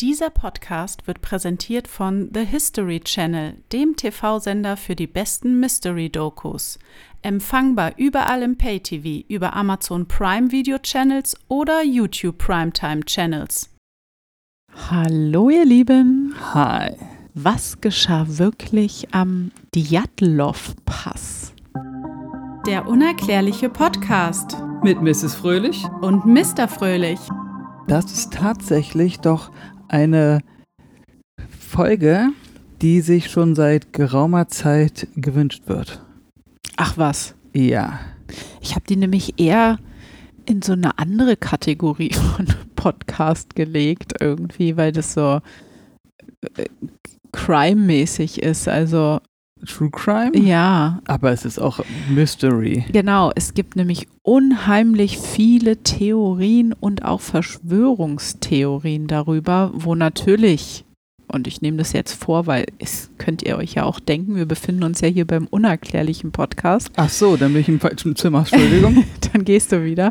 Dieser Podcast wird präsentiert von The History Channel, dem TV-Sender für die besten Mystery-Dokus. Empfangbar überall im Pay-TV, über Amazon Prime Video Channels oder YouTube Primetime Channels. Hallo ihr Lieben. Hi. Was geschah wirklich am Djatlov-Pass? Der unerklärliche Podcast. Mit Mrs. Fröhlich und Mr. Fröhlich. Das ist tatsächlich doch eine Folge, die sich schon seit geraumer Zeit gewünscht wird. Ach was. Ja. Ich habe die nämlich eher in so eine andere Kategorie von Podcast gelegt, irgendwie, weil das so äh, crime-mäßig ist. Also True Crime? Ja. Aber es ist auch Mystery. Genau, es gibt nämlich unheimlich viele Theorien und auch Verschwörungstheorien darüber, wo natürlich, und ich nehme das jetzt vor, weil es könnt ihr euch ja auch denken, wir befinden uns ja hier beim unerklärlichen Podcast. Ach so, dann bin ich im falschen Zimmer, Entschuldigung. dann gehst du wieder.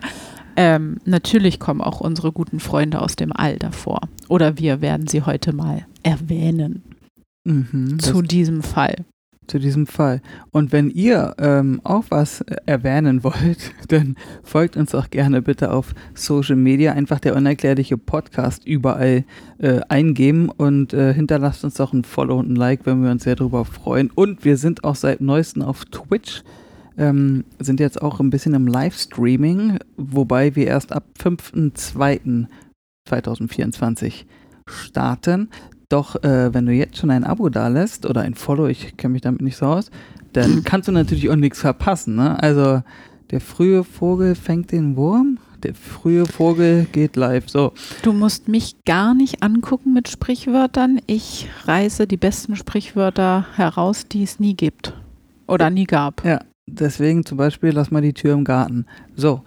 Ähm, natürlich kommen auch unsere guten Freunde aus dem All davor. Oder wir werden sie heute mal erwähnen. Mhm, zu diesem Fall zu diesem Fall. Und wenn ihr ähm, auch was erwähnen wollt, dann folgt uns auch gerne bitte auf Social Media. Einfach der unerklärliche Podcast überall äh, eingeben und äh, hinterlasst uns auch ein Follow und ein Like, wenn wir uns sehr darüber freuen. Und wir sind auch seit neuestem auf Twitch. Ähm, sind jetzt auch ein bisschen im Livestreaming, wobei wir erst ab 5.2.2024 starten. Doch äh, wenn du jetzt schon ein Abo da lässt oder ein Follow, ich kenne mich damit nicht so aus, dann kannst du natürlich auch nichts verpassen. Ne? Also der frühe Vogel fängt den Wurm, der frühe Vogel geht live. So. Du musst mich gar nicht angucken mit Sprichwörtern. Ich reiße die besten Sprichwörter heraus, die es nie gibt oder nie gab. Ja, deswegen zum Beispiel lass mal die Tür im Garten. So.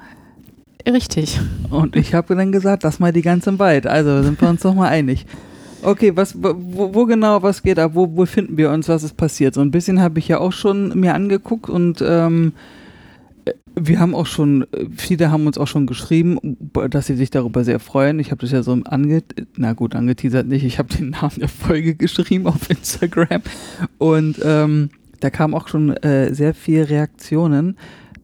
Richtig. Und ich habe dann gesagt, lass mal die ganz im Wald. Also sind wir uns doch mal einig. Okay, was, wo, wo, genau, was geht ab? Wo, wo finden wir uns? Was ist passiert? So ein bisschen habe ich ja auch schon mir angeguckt und ähm, wir haben auch schon, viele haben uns auch schon geschrieben, dass sie sich darüber sehr freuen. Ich habe das ja so ange, na gut, angeteasert nicht. Ich habe den Namen der Folge geschrieben auf Instagram und ähm, da kamen auch schon äh, sehr viele Reaktionen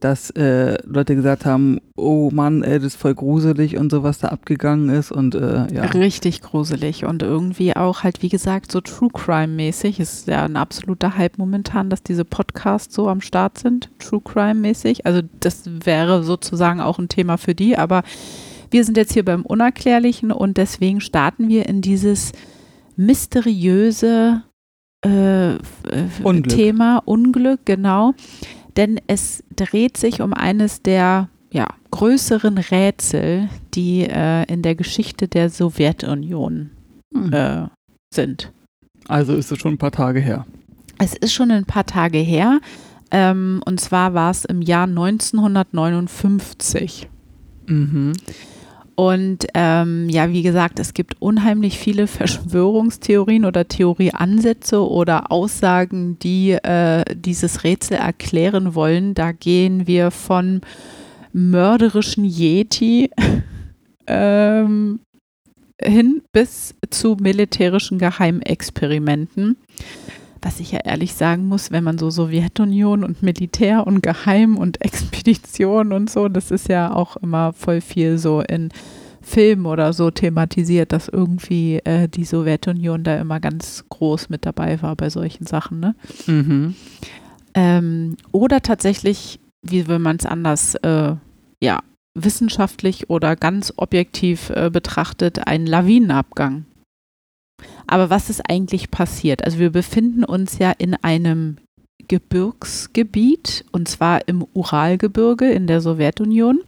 dass äh, Leute gesagt haben, oh Mann, ey, das ist voll gruselig und so, was da abgegangen ist und äh, ja. Richtig gruselig und irgendwie auch halt, wie gesagt, so True Crime-mäßig. Ist ja ein absoluter Hype momentan, dass diese Podcasts so am Start sind, True Crime-mäßig. Also das wäre sozusagen auch ein Thema für die, aber wir sind jetzt hier beim Unerklärlichen und deswegen starten wir in dieses mysteriöse äh, Unglück. Thema Unglück, genau denn es dreht sich um eines der ja, größeren Rätsel, die äh, in der Geschichte der Sowjetunion hm. äh, sind. Also ist es schon ein paar Tage her. Es ist schon ein paar Tage her. Ähm, und zwar war es im Jahr 1959. Mhm. Und ähm, ja, wie gesagt, es gibt unheimlich viele Verschwörungstheorien oder Theorieansätze oder Aussagen, die äh, dieses Rätsel erklären wollen. Da gehen wir von mörderischen Yeti ähm, hin bis zu militärischen Geheimexperimenten was ich ja ehrlich sagen muss, wenn man so Sowjetunion und Militär und Geheim und Expedition und so, das ist ja auch immer voll viel so in Filmen oder so thematisiert, dass irgendwie äh, die Sowjetunion da immer ganz groß mit dabei war bei solchen Sachen. Ne? Mhm. Ähm, oder tatsächlich, wie will man es anders, äh, ja, wissenschaftlich oder ganz objektiv äh, betrachtet, ein Lawinenabgang. Aber was ist eigentlich passiert? Also wir befinden uns ja in einem Gebirgsgebiet und zwar im Uralgebirge in der Sowjetunion.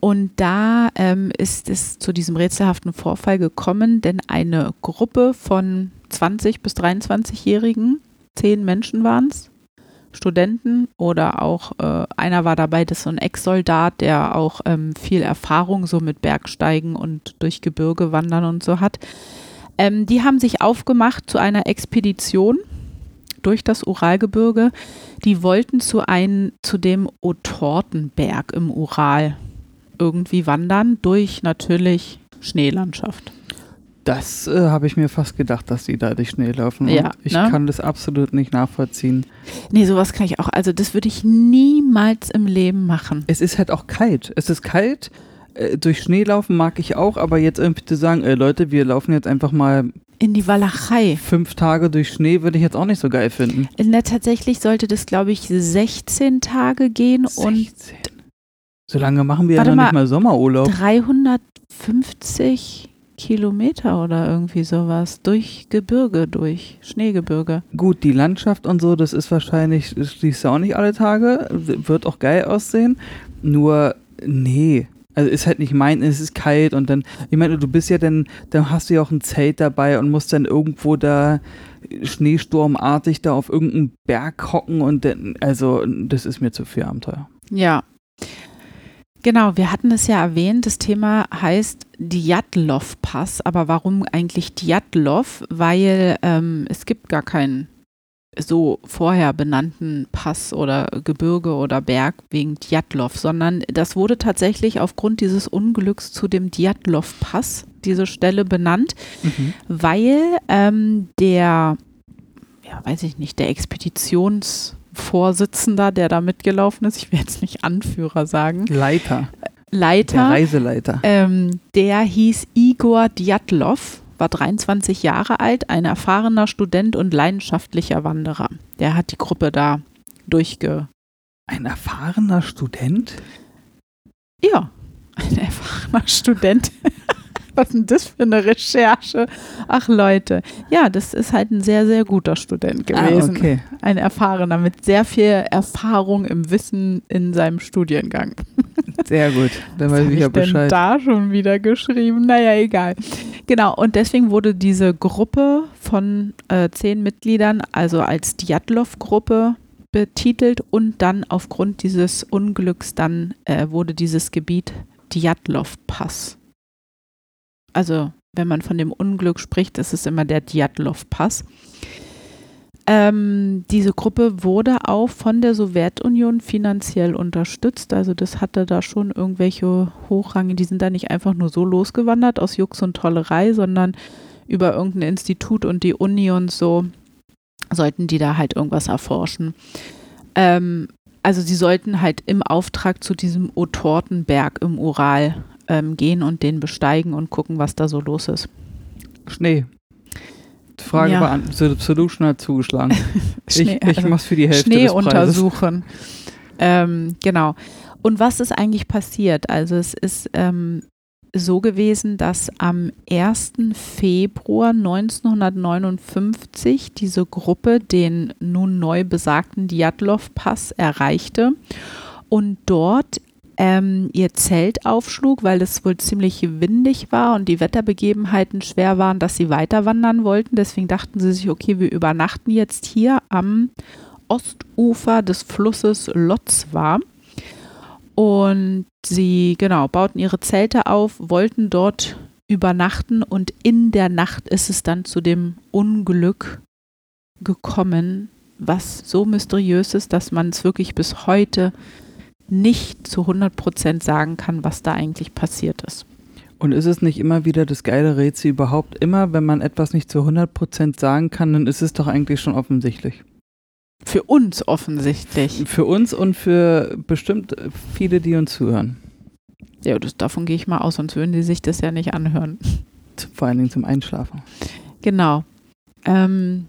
Und da ähm, ist es zu diesem rätselhaften Vorfall gekommen, denn eine Gruppe von 20 bis 23-Jährigen, zehn Menschen waren es, Studenten oder auch äh, einer war dabei, das ist so ein Ex-Soldat, der auch ähm, viel Erfahrung so mit Bergsteigen und durch Gebirge wandern und so hat. Ähm, die haben sich aufgemacht zu einer Expedition durch das Uralgebirge. Die wollten zu, ein, zu dem Otortenberg im Ural irgendwie wandern, durch natürlich Schneelandschaft. Das äh, habe ich mir fast gedacht, dass die da durch Schnee laufen. Ja, ich ne? kann das absolut nicht nachvollziehen. Nee, sowas kann ich auch. Also das würde ich niemals im Leben machen. Es ist halt auch kalt. Es ist kalt. Äh, durch Schnee laufen mag ich auch, aber jetzt irgendwie zu sagen, äh, Leute, wir laufen jetzt einfach mal In die Walachei. fünf Tage durch Schnee, würde ich jetzt auch nicht so geil finden. In der tatsächlich sollte das, glaube ich, 16 Tage gehen und 16. So lange machen wir ja noch mal. nicht mal Sommerurlaub. 350 Kilometer oder irgendwie sowas durch Gebirge, durch Schneegebirge. Gut, die Landschaft und so, das ist wahrscheinlich, das schließt auch nicht alle Tage, wird auch geil aussehen. Nur, nee. Also ist halt nicht mein, es ist kalt und dann, ich meine, du bist ja dann, dann hast du ja auch ein Zelt dabei und musst dann irgendwo da schneesturmartig da auf irgendeinem Berg hocken und dann, also das ist mir zu viel Abenteuer. Ja. Genau, wir hatten es ja erwähnt, das Thema heißt Djatlov-Pass, aber warum eigentlich Djatlov? Weil ähm, es gibt gar keinen so vorher benannten Pass oder Gebirge oder Berg wegen Djatlov, sondern das wurde tatsächlich aufgrund dieses Unglücks zu dem Djatlov-Pass, diese Stelle benannt, weil ähm, der, ja, weiß ich nicht, der Expeditionsvorsitzender, der da mitgelaufen ist, ich will jetzt nicht Anführer sagen, Leiter, der Leiter, Reiseleiter. ähm, der hieß Igor Djatlov, war 23 Jahre alt, ein erfahrener Student und leidenschaftlicher Wanderer. Der hat die Gruppe da durchge... Ein erfahrener Student? Ja, ein erfahrener Student. Was ist denn das für eine Recherche? Ach Leute, ja, das ist halt ein sehr, sehr guter Student gewesen. Ah, okay. Ein erfahrener mit sehr viel Erfahrung im Wissen in seinem Studiengang. Sehr gut. Dann weiß Was ich ja ich denn Bescheid. da schon wieder geschrieben? Naja, egal. Genau, und deswegen wurde diese Gruppe von äh, zehn Mitgliedern also als Djatlov-Gruppe betitelt und dann aufgrund dieses Unglücks dann äh, wurde dieses Gebiet Djatlov-Pass. Also wenn man von dem Unglück spricht, ist es immer der Djatlov-Pass. Ähm, diese Gruppe wurde auch von der Sowjetunion finanziell unterstützt. Also das hatte da schon irgendwelche Hochrange, die sind da nicht einfach nur so losgewandert aus Jux und Tollerei, sondern über irgendein Institut und die Uni und so sollten die da halt irgendwas erforschen. Ähm, also sie sollten halt im Auftrag zu diesem Otortenberg im Ural ähm, gehen und den besteigen und gucken, was da so los ist. Schnee. Frage Ja. beantwortet. Solution hat zugeschlagen. Schnee- ich ich also- mach's für die Hälfte Schnee des Preises. untersuchen. Ähm, genau. Und was ist eigentlich passiert? Also es ist ähm, so gewesen, dass am 1. Februar 1959 diese Gruppe den nun neu besagten Djatlov-Pass erreichte und dort ähm, ihr Zelt aufschlug, weil es wohl ziemlich windig war und die Wetterbegebenheiten schwer waren, dass sie weiter wandern wollten. Deswegen dachten sie sich, okay, wir übernachten jetzt hier am Ostufer des Flusses Lotzwa. Und sie, genau, bauten ihre Zelte auf, wollten dort übernachten und in der Nacht ist es dann zu dem Unglück gekommen, was so mysteriös ist, dass man es wirklich bis heute nicht zu 100 Prozent sagen kann, was da eigentlich passiert ist. Und ist es nicht immer wieder das geile Rätsel überhaupt? Immer, wenn man etwas nicht zu 100% sagen kann, dann ist es doch eigentlich schon offensichtlich. Für uns offensichtlich. Für uns und für bestimmt viele, die uns zuhören. Ja, das, davon gehe ich mal aus, sonst würden die sich das ja nicht anhören. Vor allen Dingen zum Einschlafen. Genau. Ähm,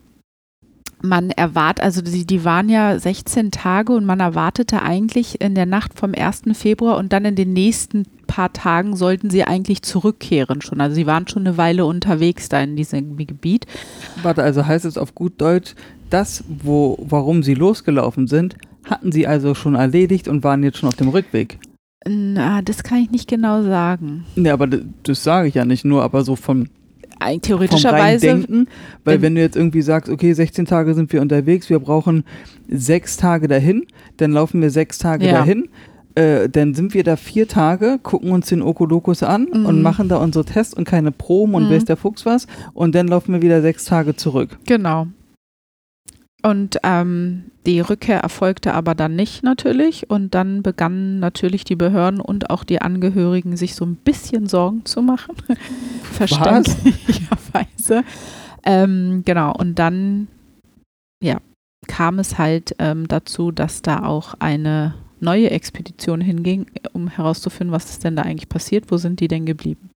man erwartet, also die, die waren ja 16 Tage und man erwartete eigentlich in der Nacht vom 1. Februar und dann in den nächsten paar Tagen sollten sie eigentlich zurückkehren schon. Also sie waren schon eine Weile unterwegs da in diesem Gebiet. Warte, also heißt es auf gut Deutsch, das, wo, warum sie losgelaufen sind, hatten sie also schon erledigt und waren jetzt schon auf dem Rückweg. Na, das kann ich nicht genau sagen. Ne, aber das, das sage ich ja nicht nur, aber so vom, Eig- vom rein Theoretischerweise, Denken. Weil wenn- du jetzt irgendwie sagst, okay, 16 Tage sind wir unterwegs, wir brauchen sechs Tage dahin, dann laufen wir sechs Tage Ja. dahin. Äh, dann sind wir da vier Tage, gucken uns den Okolokos an Mhm. und machen da unsere Tests und keine Proben und Mhm. weiß der Fuchs was. Und dann laufen wir wieder sechs Tage zurück. genau. Und ähm, die Rückkehr erfolgte aber dann nicht natürlich. Und dann begannen natürlich die Behörden und auch die Angehörigen sich so ein bisschen Sorgen zu machen. Verständlicherweise. Ähm, genau. Und dann, ja, kam es halt ähm, dazu, dass da auch eine neue Expedition hinging, um herauszufinden, was ist denn da eigentlich passiert, wo sind die denn geblieben.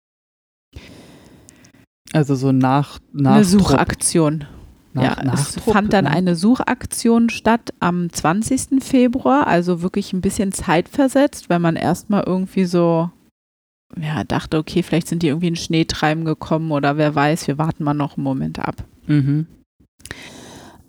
Also so nach, nach Eine Suchaktion. Nach, ja, es fand dann ne? eine Suchaktion statt am 20. Februar, also wirklich ein bisschen zeitversetzt, weil man erstmal irgendwie so ja, dachte, okay, vielleicht sind die irgendwie in Schneetreiben gekommen oder wer weiß, wir warten mal noch einen Moment ab. Mhm.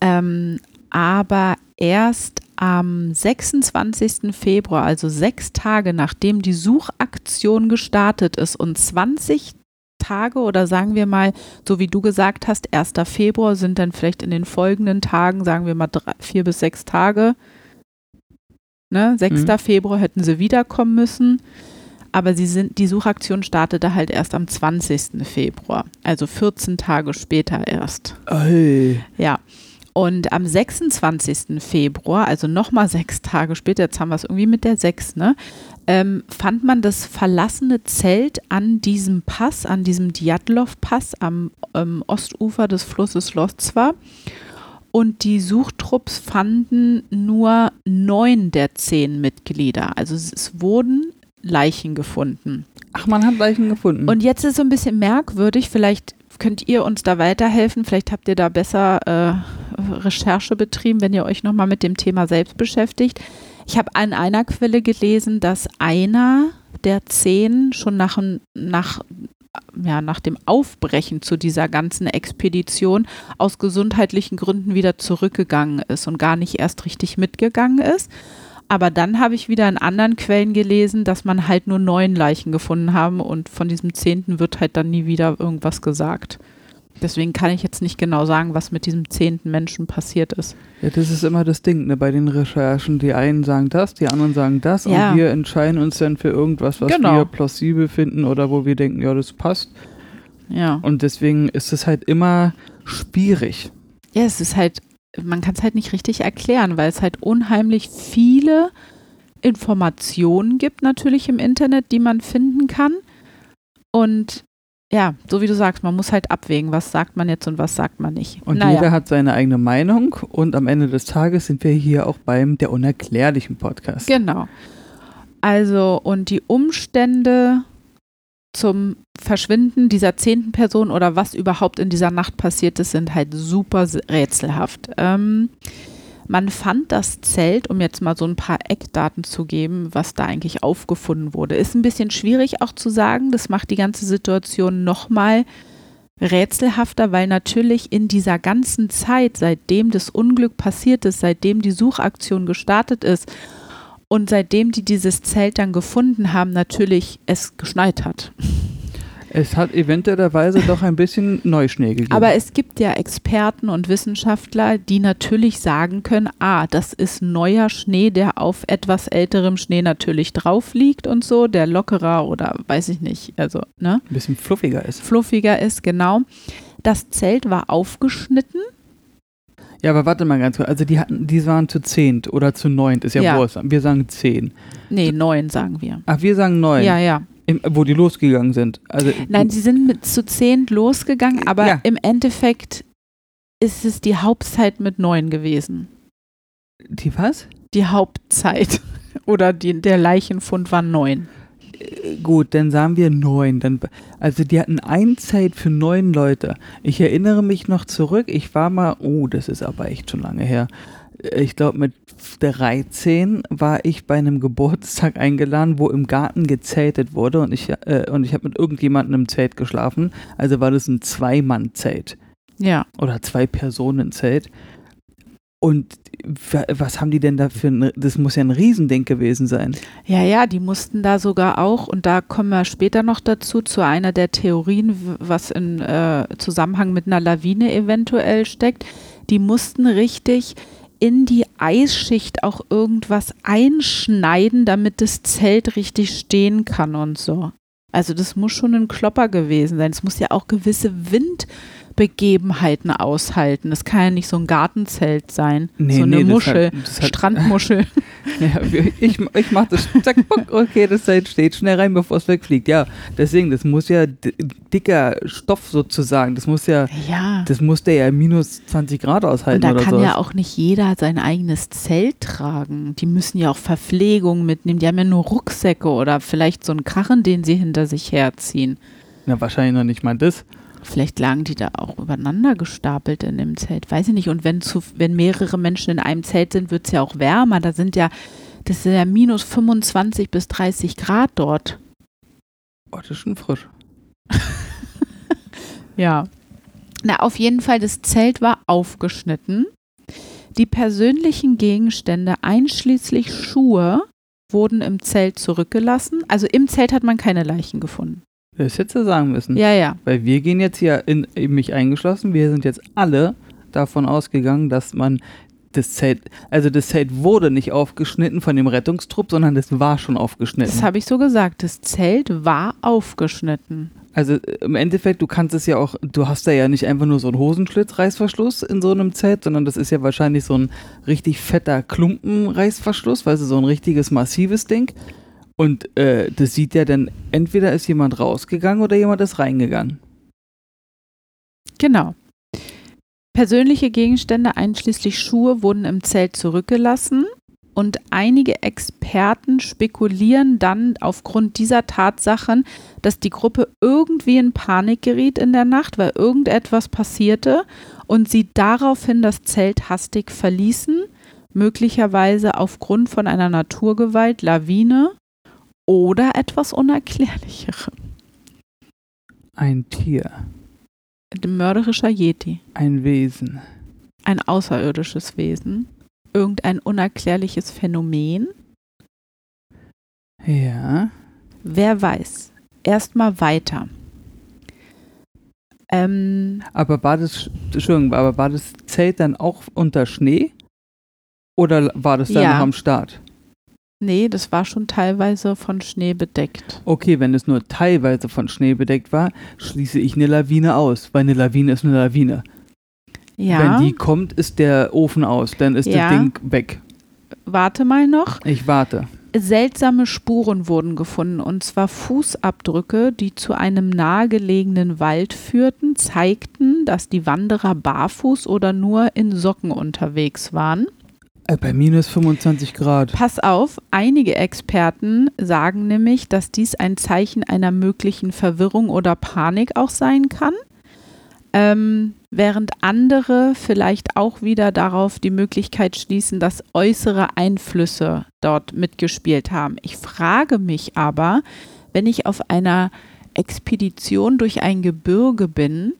Ähm, aber erst am 26. Februar, also sechs Tage nachdem die Suchaktion gestartet ist und 20 Tage oder sagen wir mal, so wie du gesagt hast, 1. Februar sind dann vielleicht in den folgenden Tagen, sagen wir mal drei, vier bis sechs Tage. Ne? 6. Mhm. Februar hätten sie wiederkommen müssen. Aber sie sind, die Suchaktion startete halt erst am 20. Februar, also 14 Tage später erst. Ey. Ja. Und am 26. Februar, also nochmal sechs Tage später, jetzt haben wir es irgendwie mit der sechs, ne, ähm, fand man das verlassene Zelt an diesem Pass, an diesem Djatlov-Pass am ähm, Ostufer des Flusses Lozwa. Und die Suchtrupps fanden nur neun der zehn Mitglieder. Also es, wurden Leichen gefunden. Ach, man hat Leichen gefunden. Und jetzt ist es so ein bisschen merkwürdig, vielleicht könnt ihr uns da weiterhelfen, vielleicht habt ihr da besser äh, Recherche betrieben, wenn ihr euch nochmal mit dem Thema selbst beschäftigt. Ich habe an einer Quelle gelesen, dass einer der zehn schon nach, nach, ja, nach dem Aufbrechen zu dieser ganzen Expedition aus gesundheitlichen Gründen wieder zurückgegangen ist und gar nicht erst richtig mitgegangen ist. Aber dann habe ich wieder in anderen Quellen gelesen, dass man halt nur neun Leichen gefunden haben und von diesem zehnten wird halt dann nie wieder irgendwas gesagt. Deswegen kann ich jetzt nicht genau sagen, was mit diesem zehnten Menschen passiert ist. Ja, das ist immer das Ding, ne, bei den Recherchen. Die einen sagen das, die anderen sagen das ja. und wir entscheiden uns dann für irgendwas, was genau. wir plausibel finden oder wo wir denken, ja, das passt. Ja. Und deswegen ist es halt immer schwierig. Ja, es ist halt, man kann es halt nicht richtig erklären, weil es halt unheimlich viele Informationen gibt natürlich im Internet, die man finden kann. Und ja, so wie du sagst, man muss halt abwägen, was sagt man jetzt und was sagt man nicht. Und naja. jeder hat seine eigene Meinung und am Ende des Tages sind wir hier auch beim der unerklärlichen Podcast. Genau. Also und die Umstände zum Verschwinden dieser zehnten Person oder was überhaupt in dieser Nacht passiert ist, sind halt super rätselhaft. Ähm, man fand das Zelt, um jetzt mal so ein paar Eckdaten zu geben, was da eigentlich aufgefunden wurde. Ist ein bisschen schwierig auch zu sagen. Das macht die ganze Situation nochmal rätselhafter, weil natürlich in dieser ganzen Zeit, seitdem das Unglück passiert ist, seitdem die Suchaktion gestartet ist und seitdem die dieses Zelt dann gefunden haben, natürlich es geschneit hat. Es hat eventuellerweise doch ein bisschen Neuschnee gegeben. Aber es gibt ja Experten und Wissenschaftler, die natürlich sagen können, ah, das ist neuer Schnee, der auf etwas älterem Schnee natürlich drauf liegt und so, der lockerer oder weiß ich nicht, also, ne? Ein bisschen fluffiger ist. Fluffiger ist, genau. Das Zelt war aufgeschnitten. Ja, aber warte mal ganz kurz. Also die hatten, die waren zu zehnt oder zu neunt, ist ja, ja. Wurscht. Wir sagen zehn. Nee, neun sagen wir. Ach, wir sagen neun. Ja, ja. Im, wo die losgegangen sind. Also, Nein, sie sind mit zu zehn losgegangen, aber ja. im Endeffekt ist es die Hauptzeit mit neun gewesen. Die was? Die Hauptzeit. Oder die, der Leichenfund war neun. Äh, gut, dann sagen wir neun. Dann, also die hatten eine Zeit für neun Leute. Ich erinnere mich noch zurück, ich war mal, oh, das ist aber echt schon lange her ich glaube, mit 13 war ich bei einem Geburtstag eingeladen, wo im Garten gezeltet wurde und ich, äh, und ich habe mit irgendjemandem im Zelt geschlafen. Also war das ein Zwei-Mann-Zelt. Ja. Oder Zwei-Personen-Zelt. Und was haben die denn da für ein, das muss ja ein Riesending gewesen sein. Ja, ja, die mussten da sogar auch, und da kommen wir später noch dazu, zu einer der Theorien, was in äh, Zusammenhang mit einer Lawine eventuell steckt. Die mussten richtig in die Eisschicht auch irgendwas einschneiden, damit das Zelt richtig stehen kann und so. Also das muss schon ein Klopper gewesen sein. Es muss ja auch gewisse Wind Begebenheiten aushalten. Das kann ja nicht so ein Gartenzelt sein. Nee, so eine nee, das Muschel, hat- das hat- Strandmuschel. Ja, ich, ich mach das, zack, okay, das Zelt steht schnell rein, bevor es wegfliegt. Ja, deswegen, das muss ja dicker Stoff sozusagen. Das muss ja, ja. das muss der ja minus 20 Grad Und aushalten da oder kann so. ja auch nicht jeder sein eigenes Zelt tragen. Die müssen ja auch Verpflegung mitnehmen. Die haben ja nur Rucksäcke oder vielleicht so einen Karren, den sie hinter sich herziehen. Ja, wahrscheinlich noch nicht mal das. Vielleicht lagen die da auch übereinander gestapelt in dem Zelt. Weiß ich nicht. Und wenn, zu, wenn mehrere Menschen in einem Zelt sind, wird es ja auch wärmer. Da sind ja, das sind ja minus 25 bis 30 Grad dort. Oh, das ist schon frisch. Ja. Na, auf jeden Fall, das Zelt war aufgeschnitten. Die persönlichen Gegenstände, einschließlich Schuhe, wurden im Zelt zurückgelassen. Also im Zelt hat man keine Leichen gefunden. Das hättest du sagen müssen. Ja, ja. Weil wir gehen jetzt hier, in, in mich eingeschlossen, wir sind jetzt alle davon ausgegangen, dass man das Zelt, also das Zelt wurde nicht aufgeschnitten von dem Rettungstrupp, sondern das war schon aufgeschnitten. Das habe ich so gesagt. Das Zelt war aufgeschnitten. Also äh, im Endeffekt, du kannst es ja auch, du hast da ja nicht einfach nur so einen Hosenschlitz-Reißverschluss in so einem Zelt, sondern das ist ja wahrscheinlich so ein richtig fetter Klumpen-Reißverschluss, weißt du, so ein richtiges massives Ding. Und äh, das sieht ja dann, entweder ist jemand rausgegangen oder jemand ist reingegangen. Genau. Persönliche Gegenstände einschließlich Schuhe wurden im Zelt zurückgelassen und einige Experten spekulieren dann aufgrund dieser Tatsachen, dass die Gruppe irgendwie in Panik geriet in der Nacht, weil irgendetwas passierte und sie daraufhin das Zelt hastig verließen, möglicherweise aufgrund von einer Naturgewalt, Lawine oder etwas Unerklärlicherem. Ein Tier, Ein mörderischer Yeti. ein Wesen. ein außerirdisches Wesen, irgendein unerklärliches Phänomen. Ja. Wer weiß. Erstmal weiter. Ähm, Aber war das, Entschuldigung, aber war das Zelt dann auch unter Schnee? Oder war das dann Ja. noch am Start? Nee, das war schon teilweise von Schnee bedeckt. Okay, wenn es nur teilweise von Schnee bedeckt war, schließe ich eine Lawine aus, weil eine Lawine ist eine Lawine. Ja, Wenn die kommt, ist der Ofen aus, dann ist Ja. das Ding weg. warte mal noch. Ich warte. Seltsame Spuren wurden gefunden, und zwar Fußabdrücke, die zu einem nahegelegenen Wald führten, zeigten, dass die Wanderer barfuß oder nur in Socken unterwegs waren. Äh, bei minus 25 Grad. Pass auf, einige Experten sagen nämlich, dass dies ein Zeichen einer möglichen Verwirrung oder Panik auch sein kann, ähm, während andere vielleicht auch wieder darauf die Möglichkeit schließen, dass äußere Einflüsse dort mitgespielt haben. Ich frage mich aber, wenn ich auf einer Expedition durch ein Gebirge bin,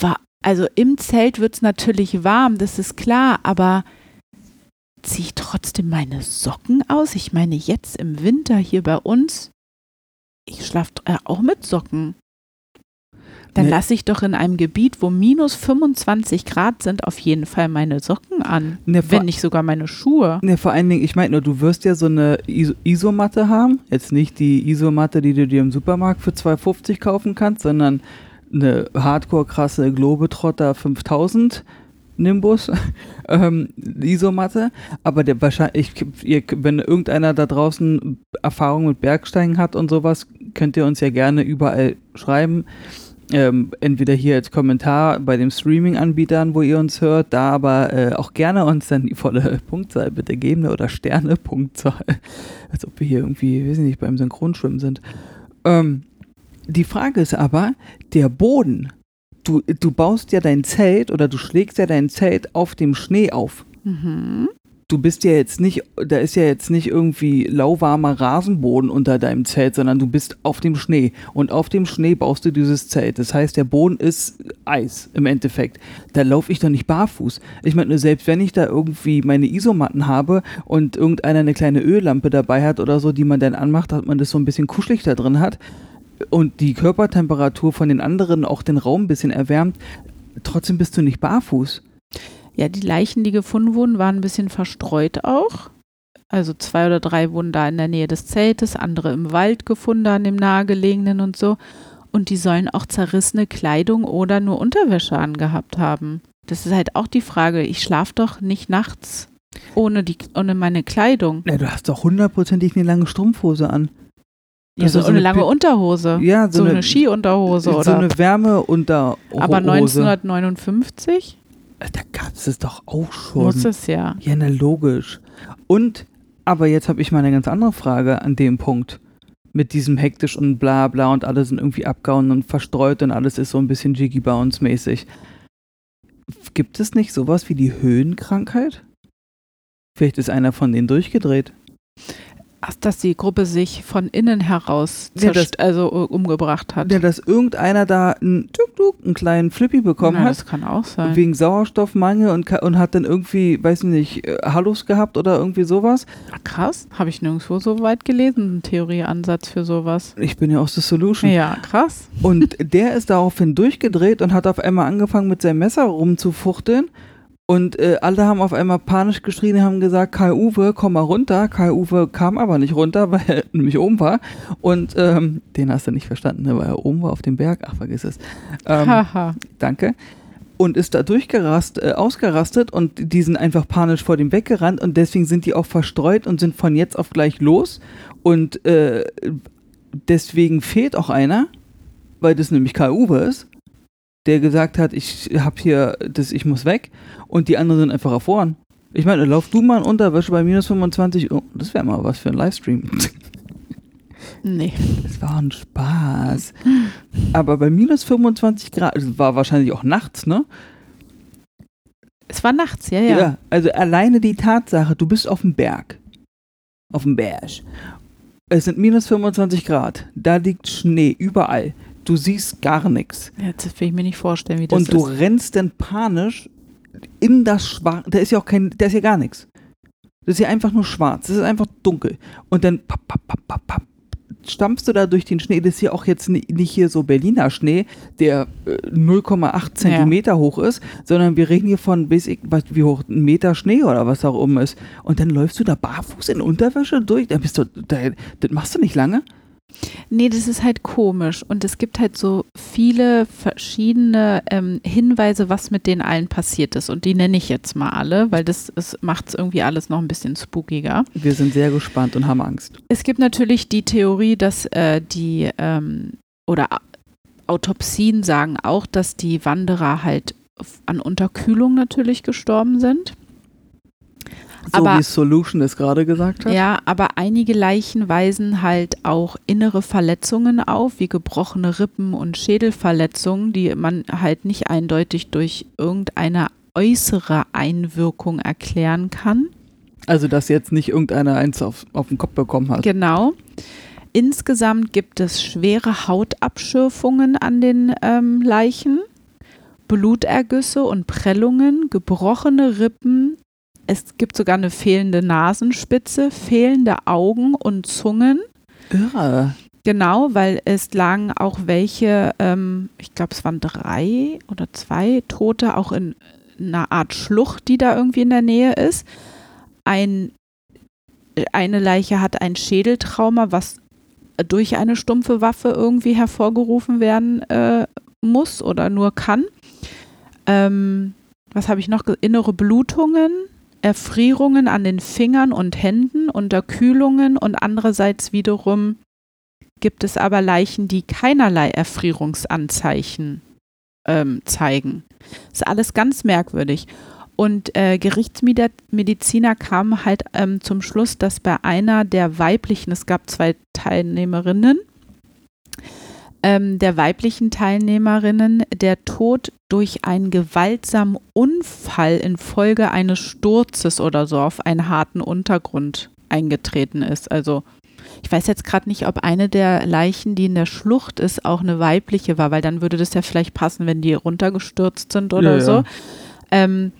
war, also im Zelt wird es natürlich warm, das ist klar, aber ziehe ich trotzdem meine Socken aus? Ich meine, jetzt im Winter hier bei uns, ich schlafe äh, auch mit Socken. Dann Nee. lasse ich doch in einem Gebiet, wo minus 25 Grad sind, auf jeden Fall meine Socken an. Ne, vor, Wenn nicht sogar meine Schuhe. ne, vor allen Dingen, ich meine nur, du wirst ja so eine Iso Isomatte haben. Jetzt nicht die Isomatte, die du dir im Supermarkt für 2,50 kaufen kannst, sondern eine hardcore krasse Globetrotter 5000 Nimbus ähm, Isomatte. Aber der wahrscheinlich, ihr, wenn irgendeiner da draußen Erfahrung mit Bergsteigen hat und sowas, könnt ihr uns ja gerne überall schreiben. Ähm, entweder hier als Kommentar bei den Streaming-Anbietern, wo ihr uns hört, da aber äh, auch gerne uns dann die volle Punktzahl bitte geben oder Sterne-Punktzahl. Als ob wir hier irgendwie, weiß ich nicht, beim Synchronschwimmen sind. Ähm, die Frage ist aber, der Boden. Du, du baust ja dein Zelt oder du schlägst ja dein Zelt auf dem Schnee auf. Mhm. Du bist ja jetzt nicht, da ist ja jetzt nicht irgendwie lauwarmer Rasenboden unter deinem Zelt, sondern du bist auf dem Schnee. Und auf dem Schnee baust du dieses Zelt. Das heißt, der Boden ist Eis im Endeffekt. Da laufe ich doch nicht barfuß. Ich meine, selbst wenn ich da irgendwie meine Isomatten habe und irgendeiner eine kleine Öllampe dabei hat oder so, die man dann anmacht, dass man das so ein bisschen kuschelig da drin hat und die Körpertemperatur von den anderen auch den Raum ein bisschen erwärmt, trotzdem bist du nicht barfuß. Ja, die Leichen, die gefunden wurden, waren ein bisschen verstreut auch. Also zwei oder drei wurden da in der Nähe des Zeltes, andere im Wald gefunden, an dem nahegelegenen und so. und die sollen auch zerrissene Kleidung oder nur Unterwäsche angehabt haben. Das ist halt auch die Frage. Ich schlafe doch nicht nachts ohne, die, ohne meine Kleidung. Ja, du hast doch hundertprozentig eine lange Strumpfhose an. Ja, so, ist eine lange Unterhose. Ja, so, so eine, eine Skiunterhose so oder. eine Wärmeunterhose. aber 1959 Da gab es es doch auch schon. muss es ja. Ja, na logisch. Und, aber jetzt habe ich mal eine ganz andere Frage an dem Punkt. Mit diesem hektisch und bla bla und alle sind irgendwie abgehauen und verstreut und alles ist so ein bisschen Jiggy Bounce mäßig. Gibt es nicht sowas wie die Höhenkrankheit? Vielleicht ist einer von denen durchgedreht. Ach, dass die Gruppe sich von innen heraus Ja, das- also umgebracht hat. Ja, dass irgendeiner da einen, tuk, tuk, einen kleinen Flippy bekommen ja, hat. das kann auch sein. Wegen Sauerstoffmangel und, und hat dann irgendwie, weiß ich nicht, äh, Hallus gehabt oder irgendwie sowas. Ah, krass, habe ich nirgendwo so weit gelesen, ein Theorieansatz für sowas. Ich bin ja aus The Solution. Ja, krass. Und der ist daraufhin durchgedreht und hat auf einmal angefangen mit seinem Messer rumzufuchteln. Und äh, alle haben auf einmal panisch geschrien, haben gesagt, Kai Uwe, komm mal runter. Kai Uwe kam aber nicht runter, weil er nämlich oben war. Und ähm, den hast du nicht verstanden, ne? weil er oben war auf dem Berg. Ach, vergiss es. Ähm, Haha. danke. Und ist da durchgerast, äh, ausgerastet und die sind einfach panisch vor dem weggerannt und deswegen sind die auch verstreut und sind von jetzt auf gleich los. Und äh, deswegen fehlt auch einer, weil das nämlich Kai Uwe ist, der gesagt hat, ich hab hier, das, ich muss weg und die anderen sind einfach erfroren. Ich meine, lauf du mal in Unterwäsche bei minus 25. Oh, das wäre mal was für ein Livestream. Nee. Das war ein Spaß. Aber bei minus 25 Grad, es war wahrscheinlich auch nachts, ne? Es war nachts, ja, ja. also alleine die Tatsache, du bist auf dem Berg. Auf dem Berg. Es sind minus 25 Grad. Da liegt Schnee überall. Du siehst gar nichts. Ja, Das will ich mir nicht vorstellen, wie das Und du ist. rennst dann panisch in das Schwarz. Da ist ja auch kein, da ist ja gar nichts. Das ist ja einfach nur schwarz. Das ist einfach dunkel. Und dann papp, papp, papp, papp, papp, stampfst du da durch den Schnee. Das ist ja auch jetzt ni- nicht hier so Berliner Schnee, der äh, 0,8 Zentimeter hoch ist, sondern wir reden hier von, weiß ich, was, wie hoch, ein Meter Schnee oder was auch immer ist. Und dann läufst du da barfuß in Unterwäsche durch. Da bist du, da, das machst du nicht lange. Nee, das ist halt komisch. Und es gibt halt so viele verschiedene ähm, Hinweise, was mit denen allen passiert ist. Und die nenne ich jetzt mal alle, weil das macht es irgendwie alles noch ein bisschen spookiger. Wir sind sehr gespannt und haben Angst. Es gibt natürlich die Theorie, dass äh, die ähm, oder Autopsien sagen auch, dass die Wanderer halt an Unterkühlung natürlich gestorben sind. So Aber- wie Solution es gerade gesagt hat. Ja, aber einige Leichen weisen halt auch innere Verletzungen auf, wie gebrochene Rippen und Schädelverletzungen, die man halt nicht eindeutig durch irgendeine äußere Einwirkung erklären kann. Also, dass jetzt nicht irgendeiner eins auf, auf den Kopf bekommen hat. Genau. Insgesamt gibt es schwere Hautabschürfungen an den ähm, Leichen, Blutergüsse und Prellungen, gebrochene Rippen. Es gibt sogar eine fehlende Nasenspitze, fehlende Augen und Zungen. Irre. Genau, weil es lagen auch welche, ähm, ich glaube, es waren drei oder zwei Tote, auch in einer Art Schlucht, die da irgendwie in der Nähe ist. Ein, eine Leiche hat ein Schädeltrauma, was durch eine stumpfe Waffe irgendwie hervorgerufen werden äh, muss oder nur kann. Ähm, was habe ich noch? Innere Blutungen, Erfrierungen an den Fingern und Händen, Unterkühlungen und andererseits wiederum gibt es aber Leichen, die keinerlei Erfrierungsanzeichen ähm, zeigen. Das ist alles ganz merkwürdig. Und äh, Gerichtsmediziner kamen halt ähm, zum Schluss, dass bei einer der weiblichen, es gab zwei Teilnehmerinnen, ähm, der weiblichen Teilnehmerinnen der Tod durch einen gewaltsamen Unfall infolge eines Sturzes oder so auf einen harten Untergrund eingetreten ist. Also ich weiß jetzt gerade nicht, ob eine der Leichen, die in der Schlucht ist, auch eine weibliche war, weil dann würde das ja vielleicht passen, wenn die runtergestürzt sind oder Ja, so. ja. Ähm,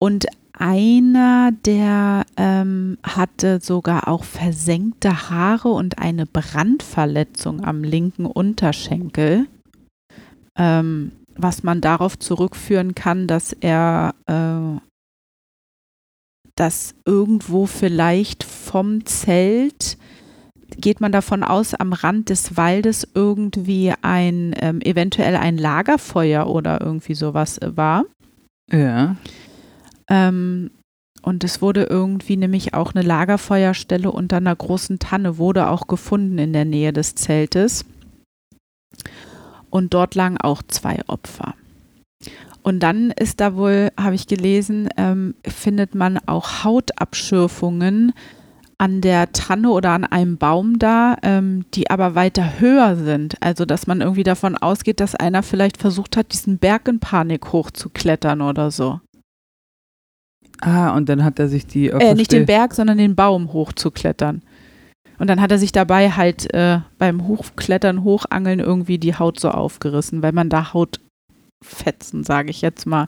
und einer, der ähm, hatte sogar auch versenkte Haare und eine Brandverletzung am linken Unterschenkel, ähm, was man darauf zurückführen kann, dass er äh, das irgendwo vielleicht vom Zelt geht man davon aus, am Rand des Waldes irgendwie ein, ähm, eventuell ein Lagerfeuer oder irgendwie sowas äh, war. Ja. Ähm, und es wurde irgendwie nämlich auch eine Lagerfeuerstelle unter einer großen Tanne, wurde auch gefunden in der Nähe des Zeltes. Und dort lagen auch zwei Opfer. Und dann ist da wohl, habe ich gelesen, ähm, findet man auch Hautabschürfungen an der Tanne oder an einem Baum da, ähm, die aber weiter höher sind. Also, dass man irgendwie davon ausgeht, dass einer vielleicht versucht hat, diesen Berg in Panik hochzuklettern oder so. Ah, und dann hat er sich die. Äh, nicht den Berg, sondern den Baum hochzuklettern. Und dann hat er sich dabei halt äh, beim Hochklettern, Hochangeln irgendwie die Haut so aufgerissen, weil man da Hautfetzen, sage ich jetzt mal,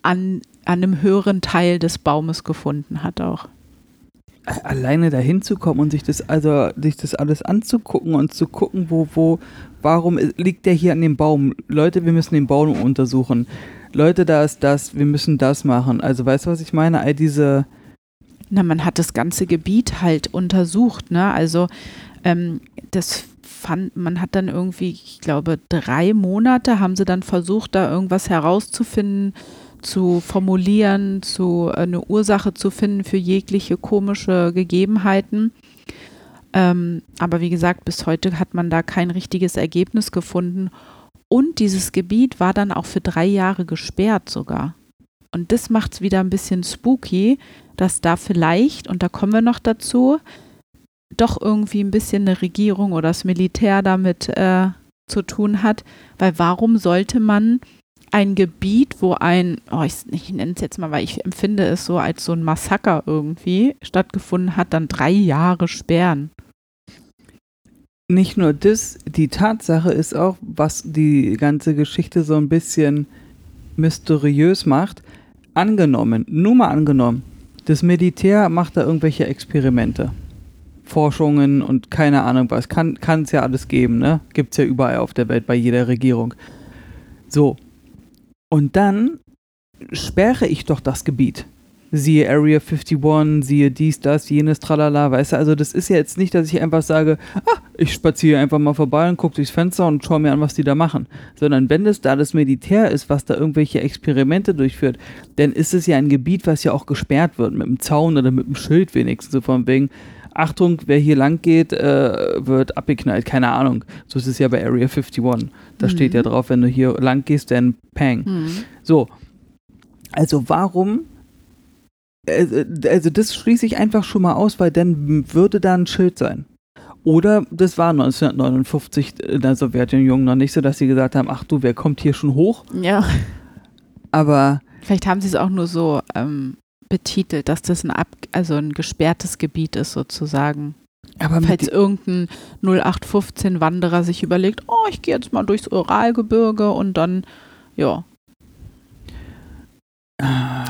an, an einem höheren Teil des Baumes gefunden hat auch. Alleine dahin zu kommen und sich das, also sich das alles anzugucken und zu gucken, wo, wo, warum liegt der hier an dem Baum? Leute, wir müssen den Baum untersuchen. Leute, da ist das, wir müssen das machen. Also weißt du, was ich meine? All diese. Na, man hat das ganze Gebiet halt untersucht, ne? Also ähm, das fand, man hat dann irgendwie, ich glaube, drei Monate haben sie dann versucht, da irgendwas herauszufinden, zu formulieren, zu äh, eine Ursache zu finden für jegliche komische Gegebenheiten. Ähm, aber wie gesagt, bis heute hat man da kein richtiges Ergebnis gefunden. Und dieses Gebiet war dann auch für drei Jahre gesperrt sogar. Und das macht es wieder ein bisschen spooky, dass da vielleicht, und da kommen wir noch dazu, doch irgendwie ein bisschen eine Regierung oder das Militär damit äh, zu tun hat. Weil warum sollte man ein Gebiet, wo ein, oh, ich, ich nenne es jetzt mal, weil ich empfinde es so als so ein Massaker irgendwie stattgefunden hat, dann drei Jahre sperren? Nicht nur das, die Tatsache ist auch, was die ganze Geschichte so ein bisschen mysteriös macht. Angenommen, nur mal angenommen, das Militär macht da irgendwelche Experimente. Forschungen und keine Ahnung was. Kann es ja alles geben, ne? Gibt es ja überall auf der Welt, bei jeder Regierung. So. Und dann sperre ich doch das Gebiet siehe Area 51, siehe dies, das, jenes, tralala, weißt du, also das ist ja jetzt nicht, dass ich einfach sage, ah, ich spaziere einfach mal vorbei und gucke durchs Fenster und schaue mir an, was die da machen, sondern wenn es da das Militär ist, was da irgendwelche Experimente durchführt, dann ist es ja ein Gebiet, was ja auch gesperrt wird, mit einem Zaun oder mit einem Schild wenigstens, so von wegen, Achtung, wer hier lang geht, äh, wird abgeknallt, keine Ahnung. So ist es ja bei Area 51. Da mhm. steht ja drauf, wenn du hier lang gehst, dann Pang. Mhm. So. Also warum also das schließe ich einfach schon mal aus, weil dann würde da ein Schild sein. Oder das war 1959 in der Sowjetunion noch nicht so, dass sie gesagt haben, ach du, wer kommt hier schon hoch? Ja. Aber vielleicht haben sie es auch nur so ähm, betitelt, dass das ein, ab, also ein gesperrtes Gebiet ist sozusagen. Aber Falls irgendein 0815-Wanderer sich überlegt, oh, ich gehe jetzt mal durchs Uralgebirge und dann, ja. Ah.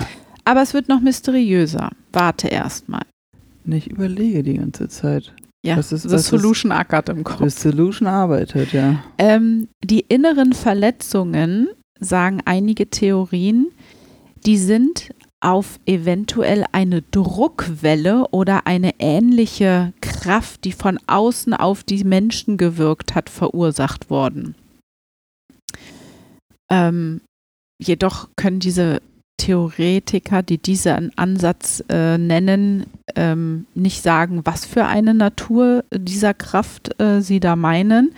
Aber es wird noch mysteriöser. Warte erstmal. Ich überlege die ganze Zeit. Ja, das ist, The Solution ackert im Kopf. The Solution arbeitet, ja. Ähm, die inneren Verletzungen, sagen einige Theorien, die sind auf eventuell eine Druckwelle oder eine ähnliche Kraft, die von außen auf die Menschen gewirkt hat, verursacht worden. Ähm, jedoch können diese Theoretiker, die diesen Ansatz äh, nennen, ähm, nicht sagen, was für eine Natur dieser Kraft äh, sie da meinen,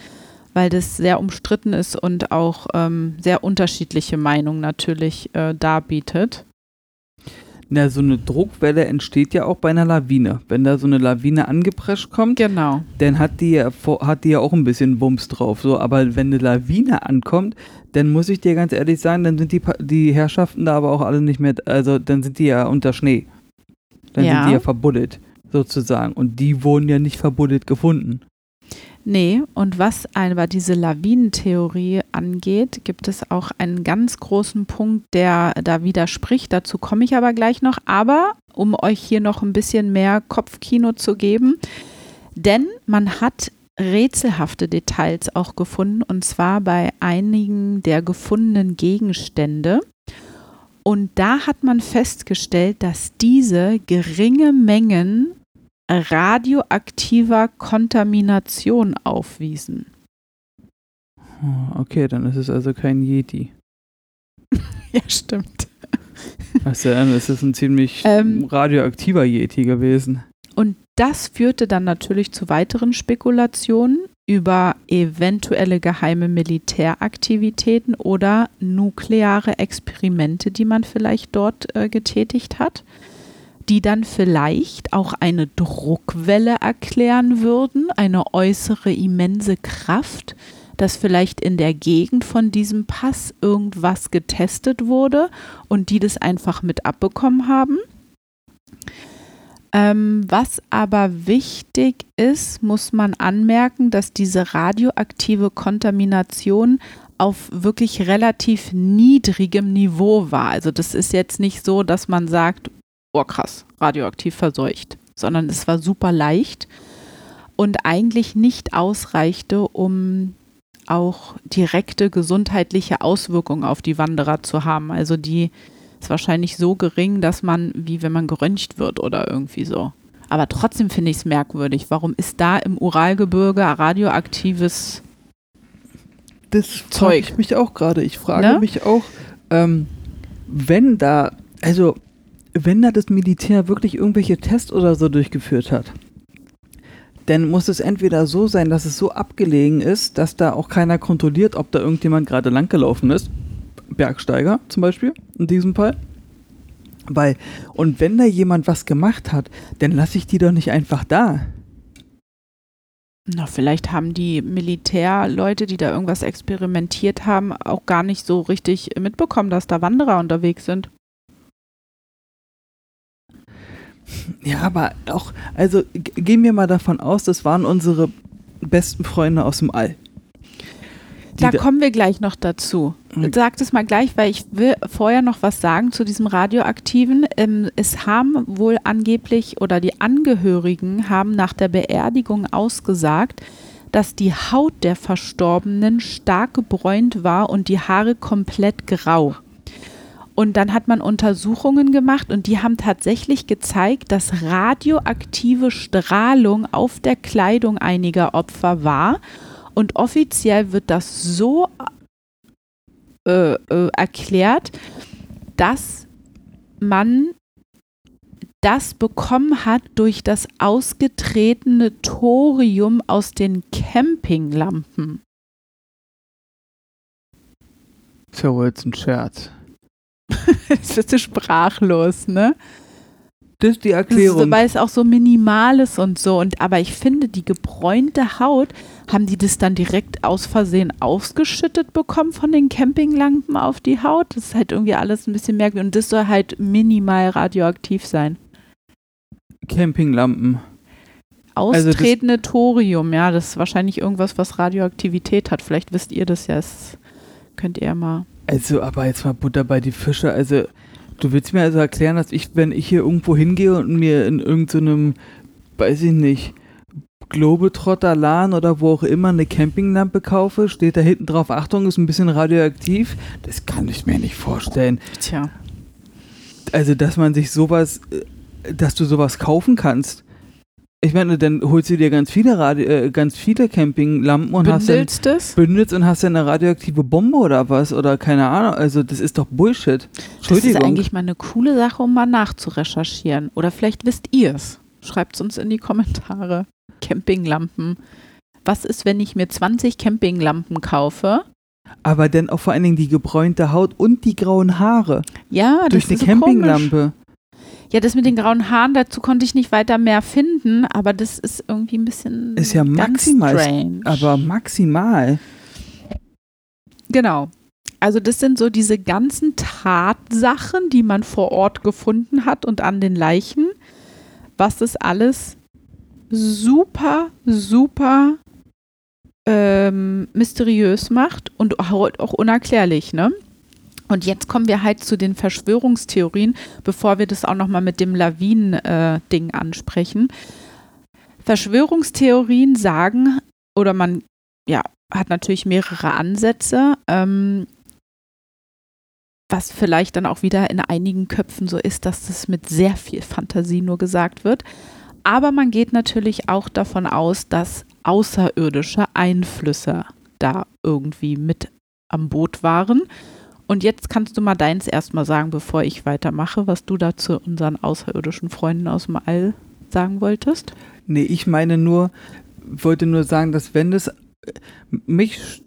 weil das sehr umstritten ist und auch ähm, sehr unterschiedliche Meinungen natürlich äh, darbietet. Na, so eine Druckwelle entsteht ja auch bei einer Lawine. Wenn da so eine Lawine angeprescht kommt, genau. dann hat die, ja, hat die ja auch ein bisschen Wumms drauf. So. Aber wenn eine Lawine ankommt, dann muss ich dir ganz ehrlich sagen, dann sind die, die Herrschaften da aber auch alle nicht mehr, also dann sind die ja unter Schnee. Dann ja. sind die ja verbuddelt, sozusagen. Und die wurden ja nicht verbuddelt gefunden. Nee, und was aber diese Lawinentheorie angeht, gibt es auch einen ganz großen Punkt, der da widerspricht. Dazu komme ich aber gleich noch. Aber um euch hier noch ein bisschen mehr Kopfkino zu geben, denn man hat rätselhafte Details auch gefunden, und zwar bei einigen der gefundenen Gegenstände. Und da hat man festgestellt, dass diese geringe Mengen radioaktiver Kontamination aufwiesen. Oh, okay, dann ist es also kein Yeti. ja, stimmt. Dann ist es ein ziemlich Ähm, radioaktiver Yeti gewesen. Und das führte dann natürlich zu weiteren Spekulationen über eventuelle geheime Militäraktivitäten oder nukleare Experimente, die man vielleicht dort äh, getätigt hat, die dann vielleicht auch eine Druckwelle erklären würden, eine äußere immense Kraft, dass vielleicht in der Gegend von diesem Pass irgendwas getestet wurde und die das einfach mit abbekommen haben. Ähm, was aber wichtig ist, muss man anmerken, dass diese radioaktive Kontamination auf wirklich relativ niedrigem Niveau war. Also das ist jetzt nicht so, dass man sagt, oh krass, radioaktiv verseucht, sondern es war super leicht und eigentlich nicht ausreichte, um auch direkte gesundheitliche Auswirkungen auf die Wanderer zu haben. Also die ist wahrscheinlich so gering, dass man, wie wenn man geröntgt wird oder irgendwie so. Aber trotzdem finde ich es merkwürdig. Warum ist da im Uralgebirge radioaktives Das frage Zeug. ich mich auch gerade. Ich frage Ne? mich auch, ähm, wenn da, also wenn da das Militär wirklich irgendwelche Tests oder so durchgeführt hat, dann muss es entweder so sein, dass es so abgelegen ist, dass da auch keiner kontrolliert, ob da irgendjemand gerade langgelaufen ist. Bergsteiger zum Beispiel, in diesem Fall. Weil, und wenn da jemand was gemacht hat, dann lasse ich die doch nicht einfach da. Na, vielleicht haben die Militärleute, die da irgendwas experimentiert haben, auch gar nicht so richtig mitbekommen, dass da Wanderer unterwegs sind. Ja, aber auch, also gehen wir mal davon aus, das waren unsere besten Freunde aus dem All. Da da- kommen wir gleich noch dazu. Okay. Sag das mal gleich, weil ich will vorher noch was sagen zu diesem Radioaktiven. Ähm, es haben wohl angeblich oder die Angehörigen haben nach der Beerdigung ausgesagt, dass die Haut der Verstorbenen stark gebräunt war und die Haare komplett grau. Und dann hat man Untersuchungen gemacht und die haben tatsächlich gezeigt, dass radioaktive Strahlung auf der Kleidung einiger Opfer war. Und offiziell wird das so äh, äh, erklärt, dass man das bekommen hat durch das ausgetretene Thorium aus den Campinglampen. Wohl jetzt ein Scherz. Jetzt bist du sprachlos, ne? Das ist die Das ist, Erklärung. weil es auch so minimal ist und so. Und aber ich finde, die gebräunte Haut, haben die das dann direkt aus Versehen ausgeschüttet bekommen von den Campinglampen auf die Haut? Das ist halt irgendwie alles ein bisschen merkwürdig. Und das soll halt minimal radioaktiv sein. Campinglampen. Also Austretende Thorium, ja, das ist wahrscheinlich irgendwas, was Radioaktivität hat. Vielleicht wisst ihr das ja. Das könnt ihr mal. Also, aber jetzt mal Butter bei die Fische. Also, du willst mir also erklären, dass ich, wenn ich hier irgendwo hingehe und mir in irgendeinem, weiß ich nicht, Globetrotter-Laden oder wo auch immer eine Campinglampe kaufe, steht da hinten drauf, Achtung, ist ein bisschen radioaktiv. Das kann ich mir nicht vorstellen. Tja. Also, dass man sich sowas, äh, dass du sowas kaufen kannst. Ich meine, dann holst du dir ganz viele Radio, äh, ganz viele Campinglampen und hast dann Bündelst bündelst und hast dann eine radioaktive Bombe oder was oder keine Ahnung. Also das ist doch Bullshit. Das ist Entschuldigung. eigentlich mal eine coole Sache, um mal nachzurecherchieren. Oder vielleicht wisst ihr es. Schreibt es uns in die Kommentare. Campinglampen. Was ist, wenn ich mir 20 Campinglampen kaufe? Aber dann auch vor allen Dingen die gebräunte Haut und die grauen Haare Ja, durch das eine ist so komisch. Ja, das mit den grauen Haaren, dazu konnte ich nicht weiter mehr finden, aber das ist irgendwie ein bisschen Ist ja maximal, strange. Aber maximal. Genau. Also das sind so diese ganzen Tatsachen, die man vor Ort gefunden hat und an den Leichen, was das alles super, super ähm, mysteriös macht und auch unerklärlich, ne? Und jetzt kommen wir halt zu den Verschwörungstheorien, bevor wir das auch nochmal mit dem Lawinen-Ding ansprechen. Verschwörungstheorien sagen, oder man ja, hat natürlich mehrere Ansätze, ähm, was vielleicht dann auch wieder in einigen Köpfen so ist, dass das mit sehr viel Fantasie nur gesagt wird. Aber man geht natürlich auch davon aus, dass außerirdische Einflüsse da irgendwie mit am Boot waren. Und jetzt kannst du mal deins erstmal sagen, bevor ich weitermache, was du da zu unseren außerirdischen Freunden aus dem All sagen wolltest. Nee, ich meine nur, wollte nur sagen, dass wenn es mich,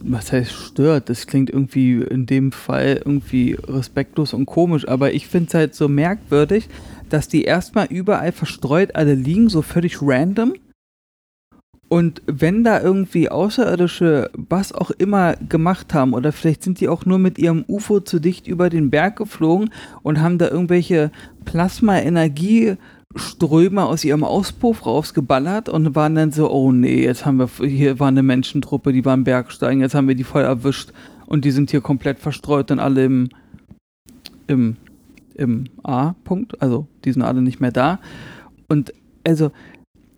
was heißt stört, das klingt irgendwie in dem Fall irgendwie respektlos und komisch, aber ich finde es halt so merkwürdig, dass die erstmal überall verstreut alle liegen, so völlig random. Und wenn da irgendwie Außerirdische was auch immer gemacht haben, oder vielleicht sind die auch nur mit ihrem UFO zu dicht über den Berg geflogen und haben da irgendwelche Plasma-Energie Ströme aus ihrem Auspuff rausgeballert und waren dann so, oh nee, jetzt haben wir, hier war eine Menschentruppe, die waren Bergsteigen, jetzt haben wir die voll erwischt und die sind hier komplett verstreut und alle im, im, im A-Punkt, also die sind alle nicht mehr da. Und also,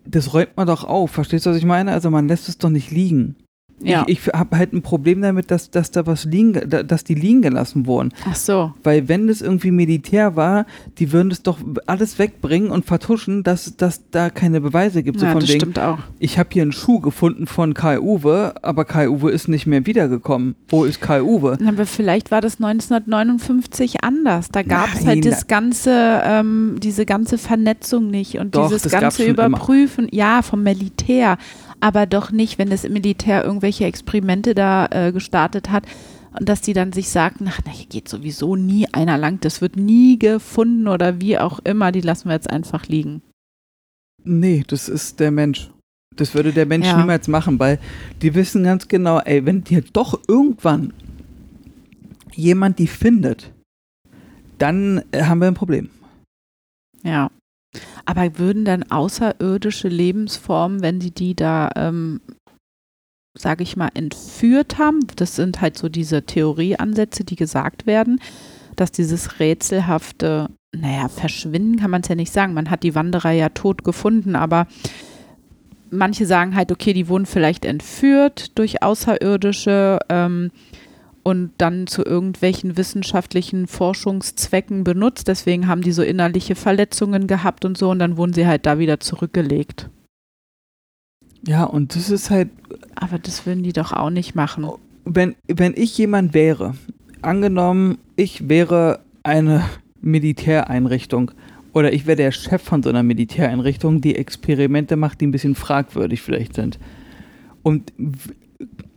das räumt man doch auf, verstehst du, was ich meine? Also man lässt es doch nicht liegen. Ja. Ich, ich habe halt ein Problem damit, dass, dass da was liegen, dass die liegen gelassen wurden. Ach so. Weil wenn das irgendwie Militär war, die würden es doch alles wegbringen und vertuschen, dass, dass da keine Beweise gibt. So ja, von das wegen, stimmt auch. Ich habe hier einen Schuh gefunden von Kai Uwe, aber Kai Uwe ist nicht mehr wiedergekommen. Wo ist Kai Uwe? Aber vielleicht war das 1959 anders. Da gab es halt das ganze, ähm, diese ganze Vernetzung nicht und doch, dieses ganze Überprüfen, ja, vom Militär aber doch nicht, wenn das Militär irgendwelche Experimente da äh, gestartet hat und dass die dann sich sagten, ach, na, hier geht sowieso nie einer lang, das wird nie gefunden oder wie auch immer, die lassen wir jetzt einfach liegen. Nee, das ist der Mensch. Das würde der Mensch ja. niemals machen, weil die wissen ganz genau, ey, wenn dir doch irgendwann jemand die findet, dann äh, haben wir ein Problem. Ja. Aber würden dann außerirdische Lebensformen, wenn sie die da, ähm, sage ich mal, entführt haben, das sind halt so diese Theorieansätze, die gesagt werden, dass dieses rätselhafte, naja, verschwinden kann man es ja nicht sagen. Man hat die Wanderer ja tot gefunden, aber manche sagen halt, okay, die wurden vielleicht entführt durch Außerirdische. Ähm, und dann zu irgendwelchen wissenschaftlichen Forschungszwecken benutzt. Deswegen haben die so innerliche Verletzungen gehabt und so und dann wurden sie halt da wieder zurückgelegt. Ja, und das ist halt. Aber das würden die doch auch nicht machen. Wenn, wenn ich jemand wäre, angenommen, ich wäre eine Militäreinrichtung oder ich wäre der Chef von so einer Militäreinrichtung, die Experimente macht, die ein bisschen fragwürdig vielleicht sind. Und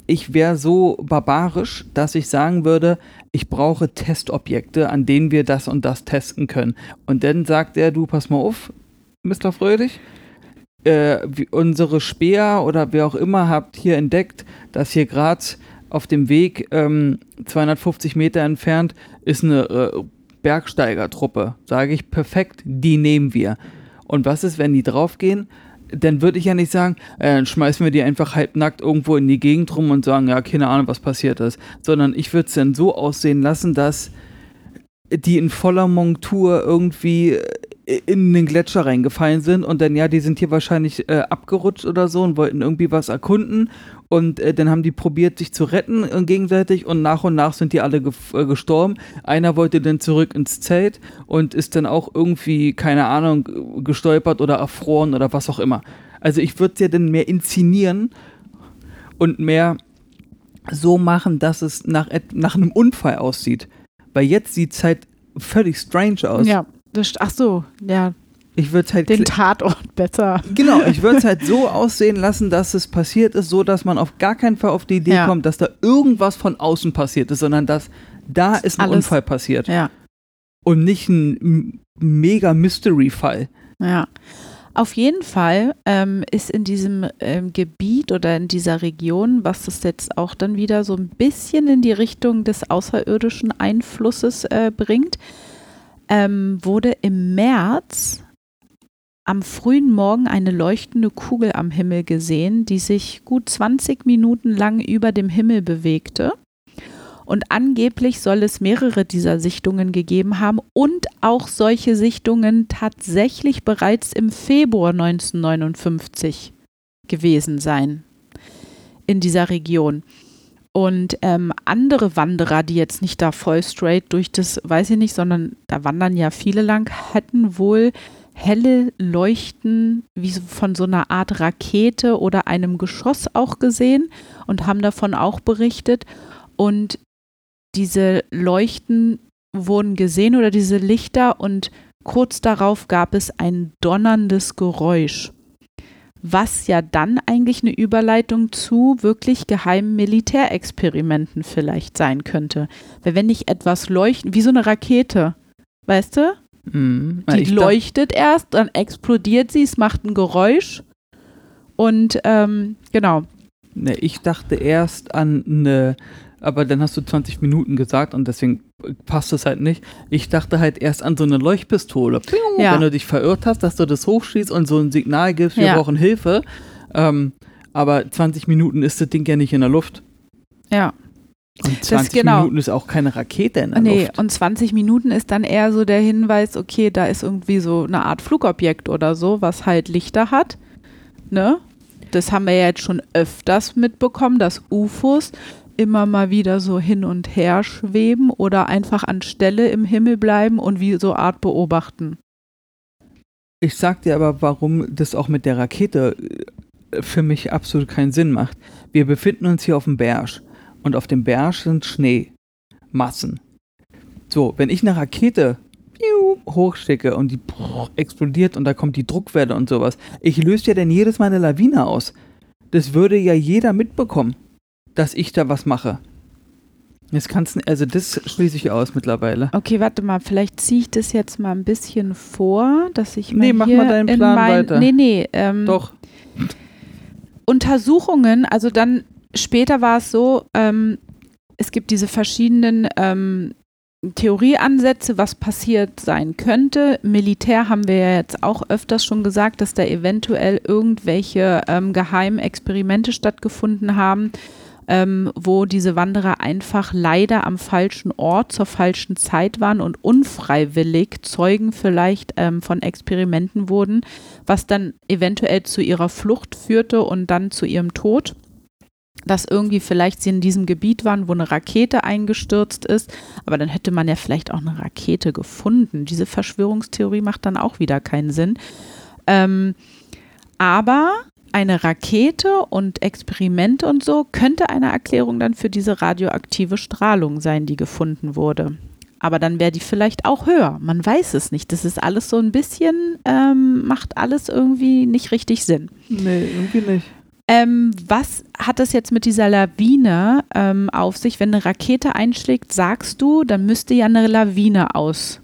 ich wäre so barbarisch, dass ich sagen würde, ich brauche Testobjekte, an denen wir das und das testen können. Und dann sagt er, du, pass mal auf, Mr. Fröhlich, äh, unsere Speer oder wer auch immer habt hier entdeckt, dass hier gerade auf dem Weg ähm, 250 Meter entfernt ist eine äh, Bergsteigertruppe. Sage ich, perfekt, die nehmen wir. Und was ist, wenn die draufgehen? Dann würde ich ja nicht sagen, äh, dann schmeißen wir die einfach halbnackt irgendwo in die Gegend rum und sagen, ja, keine Ahnung, was passiert ist. Sondern ich würde es dann so aussehen lassen, dass die in voller Montur irgendwie äh, in den Gletscher reingefallen sind und dann, ja, die sind hier wahrscheinlich äh, abgerutscht oder so und wollten irgendwie was erkunden und äh, dann haben die probiert, sich zu retten äh, gegenseitig und nach und nach sind die alle ge äh, gestorben. Einer wollte dann zurück ins Zelt und ist dann auch irgendwie, keine Ahnung, gestolpert oder erfroren oder was auch immer. Also ich würde es ja dann mehr inszenieren und mehr so machen, dass es nach, nach einem Unfall aussieht. Weil jetzt sieht es halt völlig strange aus. Ja, das, ach so, ja, ich würde halt den Tatort besser. Genau, ich würde es halt so aussehen lassen, dass es passiert ist, so dass man auf gar keinen Fall auf die Idee ja. kommt, dass da irgendwas von außen passiert ist, sondern dass da ist ein Alles. Unfall passiert. Ja. Und nicht ein mega Mystery-Fall. Ja. Auf jeden Fall ähm, ist in diesem ähm, Gebiet oder in dieser Region, was das jetzt auch dann wieder so ein bisschen in die Richtung des außerirdischen Einflusses äh, bringt, ähm, wurde im März am frühen Morgen eine leuchtende Kugel am Himmel gesehen, die sich gut 20 Minuten lang über dem Himmel bewegte. Und angeblich soll es mehrere dieser Sichtungen gegeben haben und auch solche Sichtungen tatsächlich bereits im Februar 1959 gewesen sein in dieser Region. Und ähm, andere Wanderer, die jetzt nicht da voll straight durch das, weiß ich nicht, sondern da wandern ja viele lang, hätten wohl helle Leuchten wie von so einer Art Rakete oder einem Geschoss auch gesehen und haben davon auch berichtet. Und diese Leuchten wurden gesehen oder diese Lichter und kurz darauf gab es ein donnerndes Geräusch, was ja dann eigentlich eine Überleitung zu wirklich geheimen Militärexperimenten vielleicht sein könnte. Weil wenn nicht etwas leuchten, wie so eine Rakete, weißt du? Mhm. Die leuchtet erst, dann explodiert sie, es macht ein Geräusch. Und ähm, genau, Ne, ich dachte erst an eine, aber dann hast du 20 Minuten gesagt und deswegen passt es halt nicht. Ich dachte halt erst an so eine Leuchtpistole. Ja. Wenn du dich verirrt hast, dass du das hochschießt und so ein Signal gibst, wir Ja. brauchen Hilfe. Ähm, aber 20 Minuten ist das Ding ja nicht in der Luft. ja. Und 20 genau. Minuten ist auch keine Rakete in der Nee, Luft. und 20 Minuten ist dann eher so der Hinweis, okay, da ist irgendwie so eine Art Flugobjekt oder so, was halt Lichter hat. Ne? Das haben wir ja jetzt schon öfters mitbekommen, dass UFOs immer mal wieder so hin und her schweben oder einfach an Stelle im Himmel bleiben und wie so Art beobachten. Ich sag dir aber, warum das auch mit der Rakete äh, für mich absolut keinen Sinn macht. Wir befinden uns hier auf dem Berg und auf dem Berg sind Schneemassen. So, wenn ich eine Rakete hochschicke und die explodiert und da kommt die Druckwelle und sowas, ich löse ja dann jedes Mal eine Lawine aus. Das würde ja jeder mitbekommen, dass ich da was mache. Das kannst du, also das schließe ich aus mittlerweile. Okay, warte mal, vielleicht ziehe ich das jetzt mal ein bisschen vor, dass ich Nee, mal mach hier mal deinen in Plan mein, weiter. Nee, nee, ähm, Doch. Untersuchungen, also dann später war es so, ähm, es gibt diese verschiedenen ähm, Theorieansätze, was passiert sein könnte. Militär haben wir ja jetzt auch öfters schon gesagt, dass da eventuell irgendwelche ähm, geheimen Experimente stattgefunden haben, ähm, wo diese Wanderer einfach leider am falschen Ort zur falschen Zeit waren und unfreiwillig Zeugen vielleicht ähm, von Experimenten wurden, was dann eventuell zu ihrer Flucht führte und dann zu ihrem Tod. Dass irgendwie vielleicht sie in diesem Gebiet waren, wo eine Rakete eingestürzt ist, aber dann hätte man ja vielleicht auch eine Rakete gefunden. Diese Verschwörungstheorie macht dann auch wieder keinen Sinn. Ähm, aber eine Rakete und Experimente und so könnte eine Erklärung dann für diese radioaktive Strahlung sein, die gefunden wurde. Aber dann wäre die vielleicht auch höher. Man weiß es nicht. Das ist alles so ein bisschen, ähm, macht alles irgendwie nicht richtig Sinn. Nee, irgendwie nicht. Ähm, was hat es jetzt mit dieser Lawine ähm, auf sich? Wenn eine Rakete einschlägt, sagst du, dann müsste ja eine Lawine ausgelöst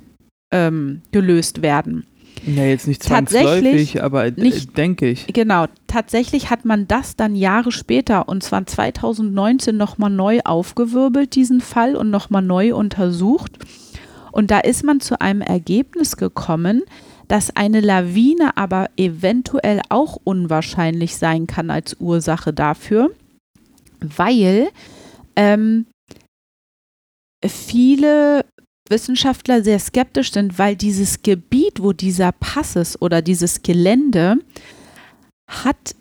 ähm, werden. Ja, jetzt nicht Tatsächlich zwangsläufig, aber äh, nicht- denke ich. Genau, tatsächlich hat man das dann Jahre später, und zwar 2019, nochmal neu aufgewirbelt, diesen Fall, und nochmal neu untersucht. Und da ist man zu einem Ergebnis gekommen, dass eine Lawine aber eventuell auch unwahrscheinlich sein kann als Ursache dafür, weil ähm, viele Wissenschaftler sehr skeptisch sind, weil dieses Gebiet, wo dieser Pass ist oder dieses Gelände, hat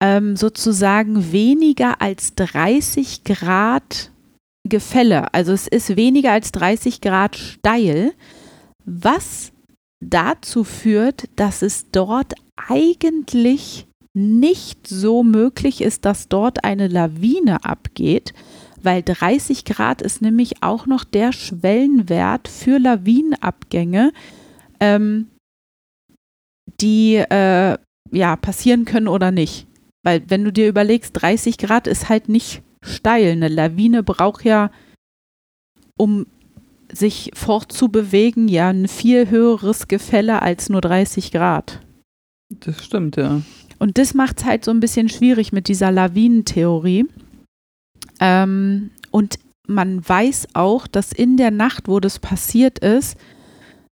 ähm, sozusagen weniger als 30 Grad Gefälle. Also es ist weniger als 30 Grad steil, was dazu führt, dass es dort eigentlich nicht so möglich ist, dass dort eine Lawine abgeht, weil 30 Grad ist nämlich auch noch der Schwellenwert für Lawinenabgänge, ähm, die äh, ja passieren können oder nicht. Weil wenn du dir überlegst, 30 Grad ist halt nicht steil. Eine Lawine braucht ja, um sich fortzubewegen, ja ein viel höheres Gefälle als nur 30 Grad. Das stimmt, ja. Und das macht es halt so ein bisschen schwierig mit dieser Lawinentheorie. Ähm, und man weiß auch, dass in der Nacht, wo das passiert ist,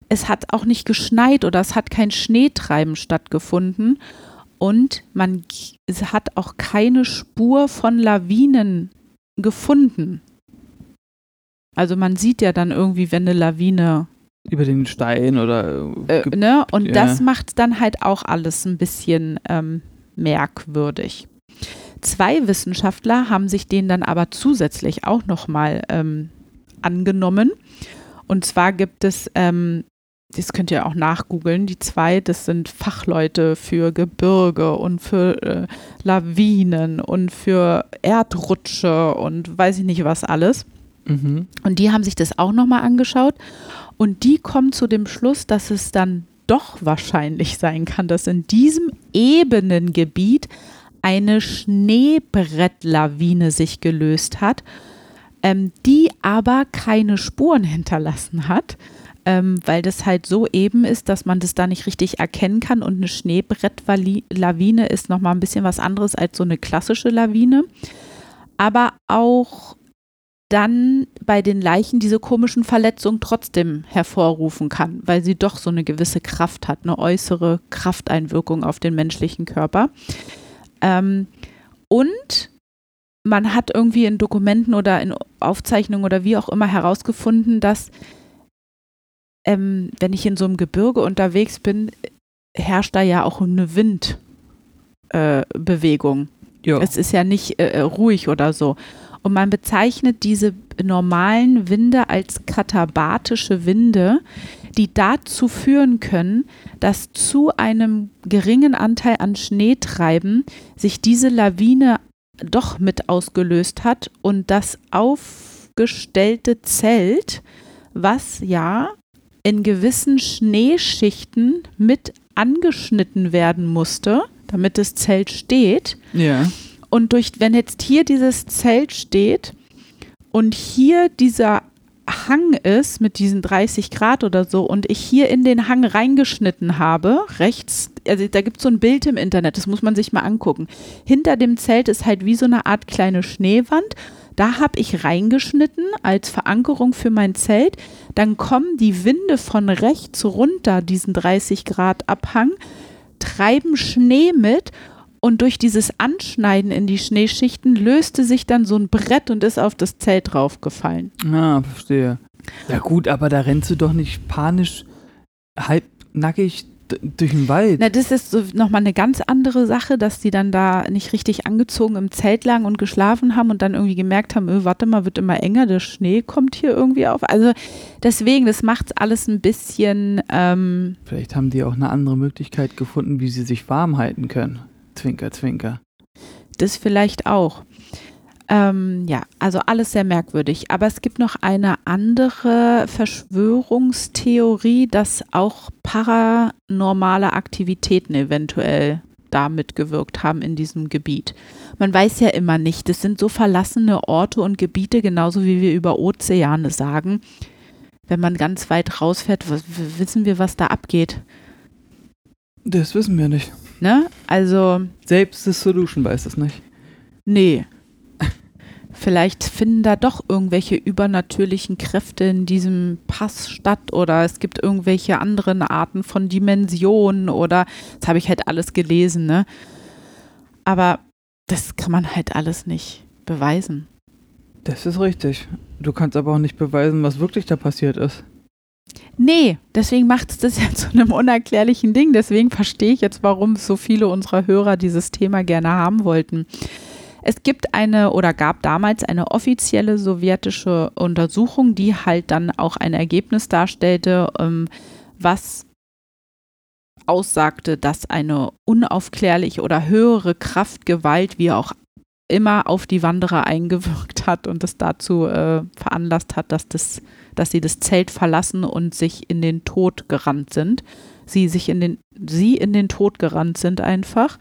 es hat auch nicht geschneit oder es hat kein Schneetreiben stattgefunden. Und man hat auch keine Spur von Lawinen gefunden. Also man sieht ja dann irgendwie, wenn eine Lawine Über den Stein oder. äh, ge- ne? Und ja. das macht dann halt auch alles ein bisschen ähm, merkwürdig. Zwei Wissenschaftler haben sich den dann aber zusätzlich auch nochmal ähm, angenommen. Und zwar gibt es ähm, das könnt ihr auch nachgoogeln, die zwei, das sind Fachleute für Gebirge und für äh, Lawinen und für Erdrutsche und weiß ich nicht was alles. Mhm. Und die haben sich das auch nochmal angeschaut und die kommen zu dem Schluss, dass es dann doch wahrscheinlich sein kann, dass in diesem Ebenengebiet eine Schneebrettlawine sich gelöst hat, ähm, die aber keine Spuren hinterlassen hat, ähm, weil das halt so eben ist, dass man das da nicht richtig erkennen kann und eine Schneebrettlawine ist nochmal ein bisschen was anderes als so eine klassische Lawine. Aber auch dann bei den Leichen diese komischen Verletzungen trotzdem hervorrufen kann, weil sie doch so eine gewisse Kraft hat, eine äußere Krafteinwirkung auf den menschlichen Körper. Ähm, und man hat irgendwie in Dokumenten oder in Aufzeichnungen oder wie auch immer herausgefunden, dass ähm, wenn ich in so einem Gebirge unterwegs bin, herrscht da ja auch eine Windbewegung. Äh, es ist ja nicht äh, ruhig oder so. Und man bezeichnet diese normalen Winde als katabatische Winde, die dazu führen können, dass zu einem geringen Anteil an Schneetreiben sich diese Lawine doch mit ausgelöst hat und das aufgestellte Zelt, was ja in gewissen Schneeschichten mit angeschnitten werden musste, damit das Zelt steht. Ja. Und durch, wenn jetzt hier dieses Zelt steht und hier dieser Hang ist mit diesen 30 Grad oder so und ich hier in den Hang reingeschnitten habe, rechts, also da gibt es so ein Bild im Internet, das muss man sich mal angucken. Hinter dem Zelt ist halt wie so eine Art kleine Schneewand. Da habe ich reingeschnitten als Verankerung für mein Zelt. Dann kommen die Winde von rechts runter, diesen 30 Grad Abhang, treiben Schnee mit und durch dieses Anschneiden in die Schneeschichten löste sich dann so ein Brett und ist auf das Zelt draufgefallen. Ah, verstehe. Ja gut, aber da rennst du doch nicht panisch halbnackig durch den Wald. Na, das ist so nochmal eine ganz andere Sache, dass die dann da nicht richtig angezogen im Zelt lagen und geschlafen haben und dann irgendwie gemerkt haben, öh, warte mal, wird immer enger, der Schnee kommt hier irgendwie auf. Also deswegen, das macht es alles ein bisschen. Ähm Vielleicht haben die auch eine andere Möglichkeit gefunden, wie sie sich warm halten können. Zwinker, zwinker. Das vielleicht auch. Ähm, ja, also alles sehr merkwürdig. Aber es gibt noch eine andere Verschwörungstheorie, dass auch paranormale Aktivitäten eventuell da mitgewirkt haben in diesem Gebiet. Man weiß ja immer nicht, es sind so verlassene Orte und Gebiete, genauso wie wir über Ozeane sagen. Wenn man ganz weit rausfährt, wissen wir, was da abgeht. Das wissen wir nicht. Ne? Also. Selbst das Solution weiß es nicht. Nee. Vielleicht finden da doch irgendwelche übernatürlichen Kräfte in diesem Pass statt oder es gibt irgendwelche anderen Arten von Dimensionen oder das habe ich halt alles gelesen, ne? Aber das kann man halt alles nicht beweisen. Das ist richtig. Du kannst aber auch nicht beweisen, was wirklich da passiert ist. Nee, deswegen macht es das ja zu einem unerklärlichen Ding. Deswegen verstehe ich jetzt, warum so viele unserer Hörer dieses Thema gerne haben wollten. Es gibt eine oder gab damals eine offizielle sowjetische Untersuchung, die halt dann auch ein Ergebnis darstellte, ähm, was aussagte, dass eine unaufklärliche oder höhere Kraft, Gewalt, wie auch immer auf die Wanderer eingewirkt hat und es dazu äh, veranlasst hat, dass, das, dass sie das Zelt verlassen und sich in den Tod gerannt sind. Sie sich in den, sie in den Tod gerannt sind einfach.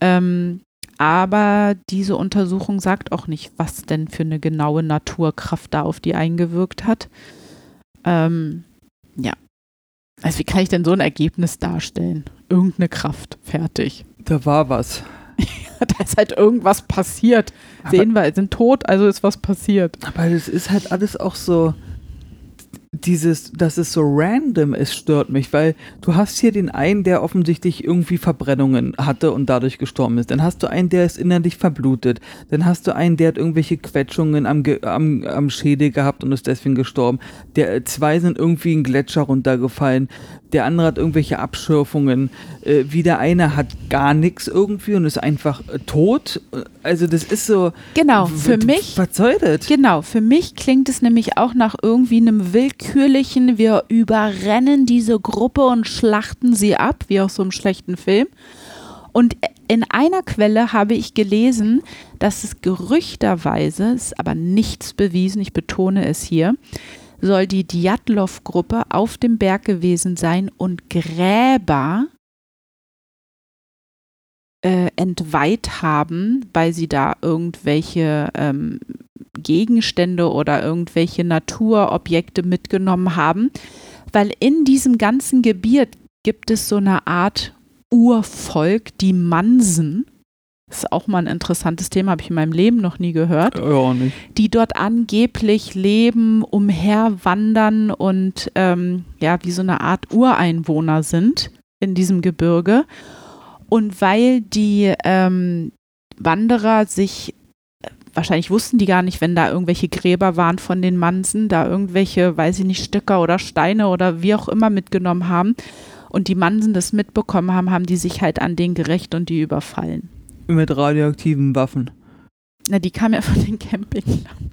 Ähm, aber diese Untersuchung sagt auch nicht, was denn für eine genaue Naturkraft da auf die eingewirkt hat. Ähm, ja. Also wie kann ich denn so ein Ergebnis darstellen? Irgendeine Kraft, fertig. Da war was. da ist halt irgendwas passiert. Aber Sehen wir, sind tot, also ist was passiert. Aber das ist halt alles auch so, dieses, dass es so random ist, stört mich, weil du hast hier den einen, der offensichtlich irgendwie Verbrennungen hatte und dadurch gestorben ist. Dann hast du einen, der ist innerlich verblutet. Dann hast du einen, der hat irgendwelche Quetschungen am, am, am Schädel gehabt und ist deswegen gestorben. Der, zwei sind irgendwie in Gletscher runtergefallen der andere hat irgendwelche Abschürfungen, äh, wieder einer hat gar nichts irgendwie und ist einfach äh, tot. Also das ist so. Genau, für mich. Das? Genau, für mich klingt es nämlich auch nach irgendwie einem willkürlichen, wir überrennen diese Gruppe und schlachten sie ab, wie aus so einem schlechten Film. Und in einer Quelle habe ich gelesen, dass es gerüchterweise, ist aber nichts bewiesen, ich betone es hier, soll die Djatlov-Gruppe auf dem Berg gewesen sein und Gräber äh, entweiht haben, weil sie da irgendwelche ähm, Gegenstände oder irgendwelche Naturobjekte mitgenommen haben, weil in diesem ganzen Gebiet gibt es so eine Art Urvolk, die Mansen. Das ist auch mal ein interessantes Thema, habe ich in meinem Leben noch nie gehört. Ja, nicht. Die dort angeblich leben, umherwandern und ähm, ja, wie so eine Art Ureinwohner sind in diesem Gebirge. Und weil die ähm, Wanderer sich, wahrscheinlich wussten die gar nicht, wenn da irgendwelche Gräber waren von den Mansen, da irgendwelche, weiß ich nicht, Stöcker oder Steine oder wie auch immer mitgenommen haben und die Mansen das mitbekommen haben, haben die sich halt an den gerecht und die überfallen. Mit radioaktiven Waffen. Na, die kamen ja von den Campinglampen.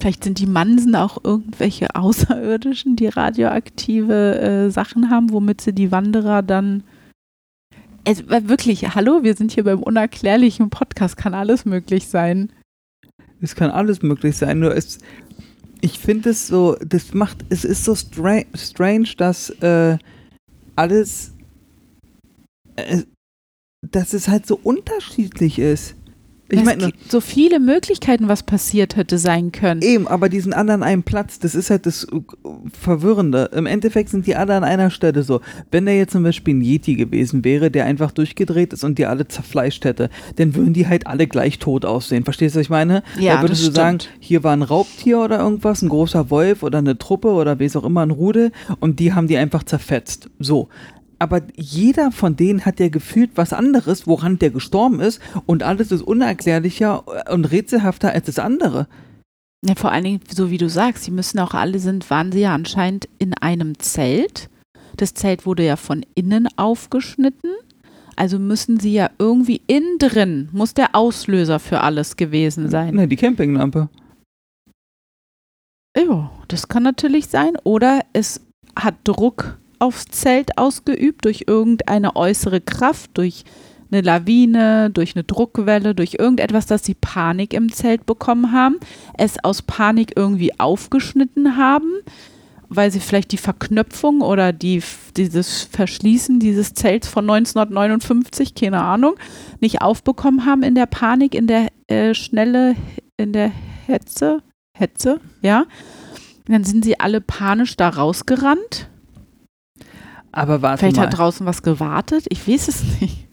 Vielleicht sind die Mansen auch irgendwelche Außerirdischen, die radioaktive äh, Sachen haben, womit sie die Wanderer dann. Es, äh, wirklich, hallo, wir sind hier beim unerklärlichen Podcast, kann alles möglich sein. Es kann alles möglich sein, nur es, ich finde es so, das macht, es ist so stra strange, dass äh, alles, äh, dass es halt so unterschiedlich ist. Ich es meine, gibt so viele Möglichkeiten, was passiert hätte sein können. eben, aber die sind alle an einem Platz. Das ist halt das äh, Verwirrende. Im Endeffekt sind die alle an einer Stelle so. Wenn der jetzt zum Beispiel ein Yeti gewesen wäre, der einfach durchgedreht ist und die alle zerfleischt hätte, dann würden die halt alle gleich tot aussehen. Verstehst du, was ich meine? Ja, da würdest das du sagen, hier war ein Raubtier oder irgendwas, ein großer Wolf oder eine Truppe oder wie es auch immer, ein Rudel und die haben die einfach zerfetzt. So. Aber jeder von denen hat ja gefühlt was anderes, woran der gestorben ist und alles ist unerklärlicher und rätselhafter als das andere. Ja, vor allen Dingen, so wie du sagst, sie müssen auch alle sind, waren sie ja anscheinend in einem Zelt. Das Zelt wurde ja von innen aufgeschnitten. Also müssen sie ja irgendwie innen drin, muss der Auslöser für alles gewesen sein. Ne, die Campinglampe. Ja, das kann natürlich sein. Oder es hat Druck aufs Zelt ausgeübt durch irgendeine äußere Kraft, durch eine Lawine, durch eine Druckwelle, durch irgendetwas, dass sie Panik im Zelt bekommen haben, es aus Panik irgendwie aufgeschnitten haben, weil sie vielleicht die Verknöpfung oder die, dieses Verschließen dieses Zelts von 1959, keine Ahnung, nicht aufbekommen haben in der Panik, in der äh, Schnelle, in der Hetze, Hetze, ja. Dann sind sie alle panisch da rausgerannt. Aber warte Vielleicht mal. hat draußen was gewartet, ich weiß es nicht.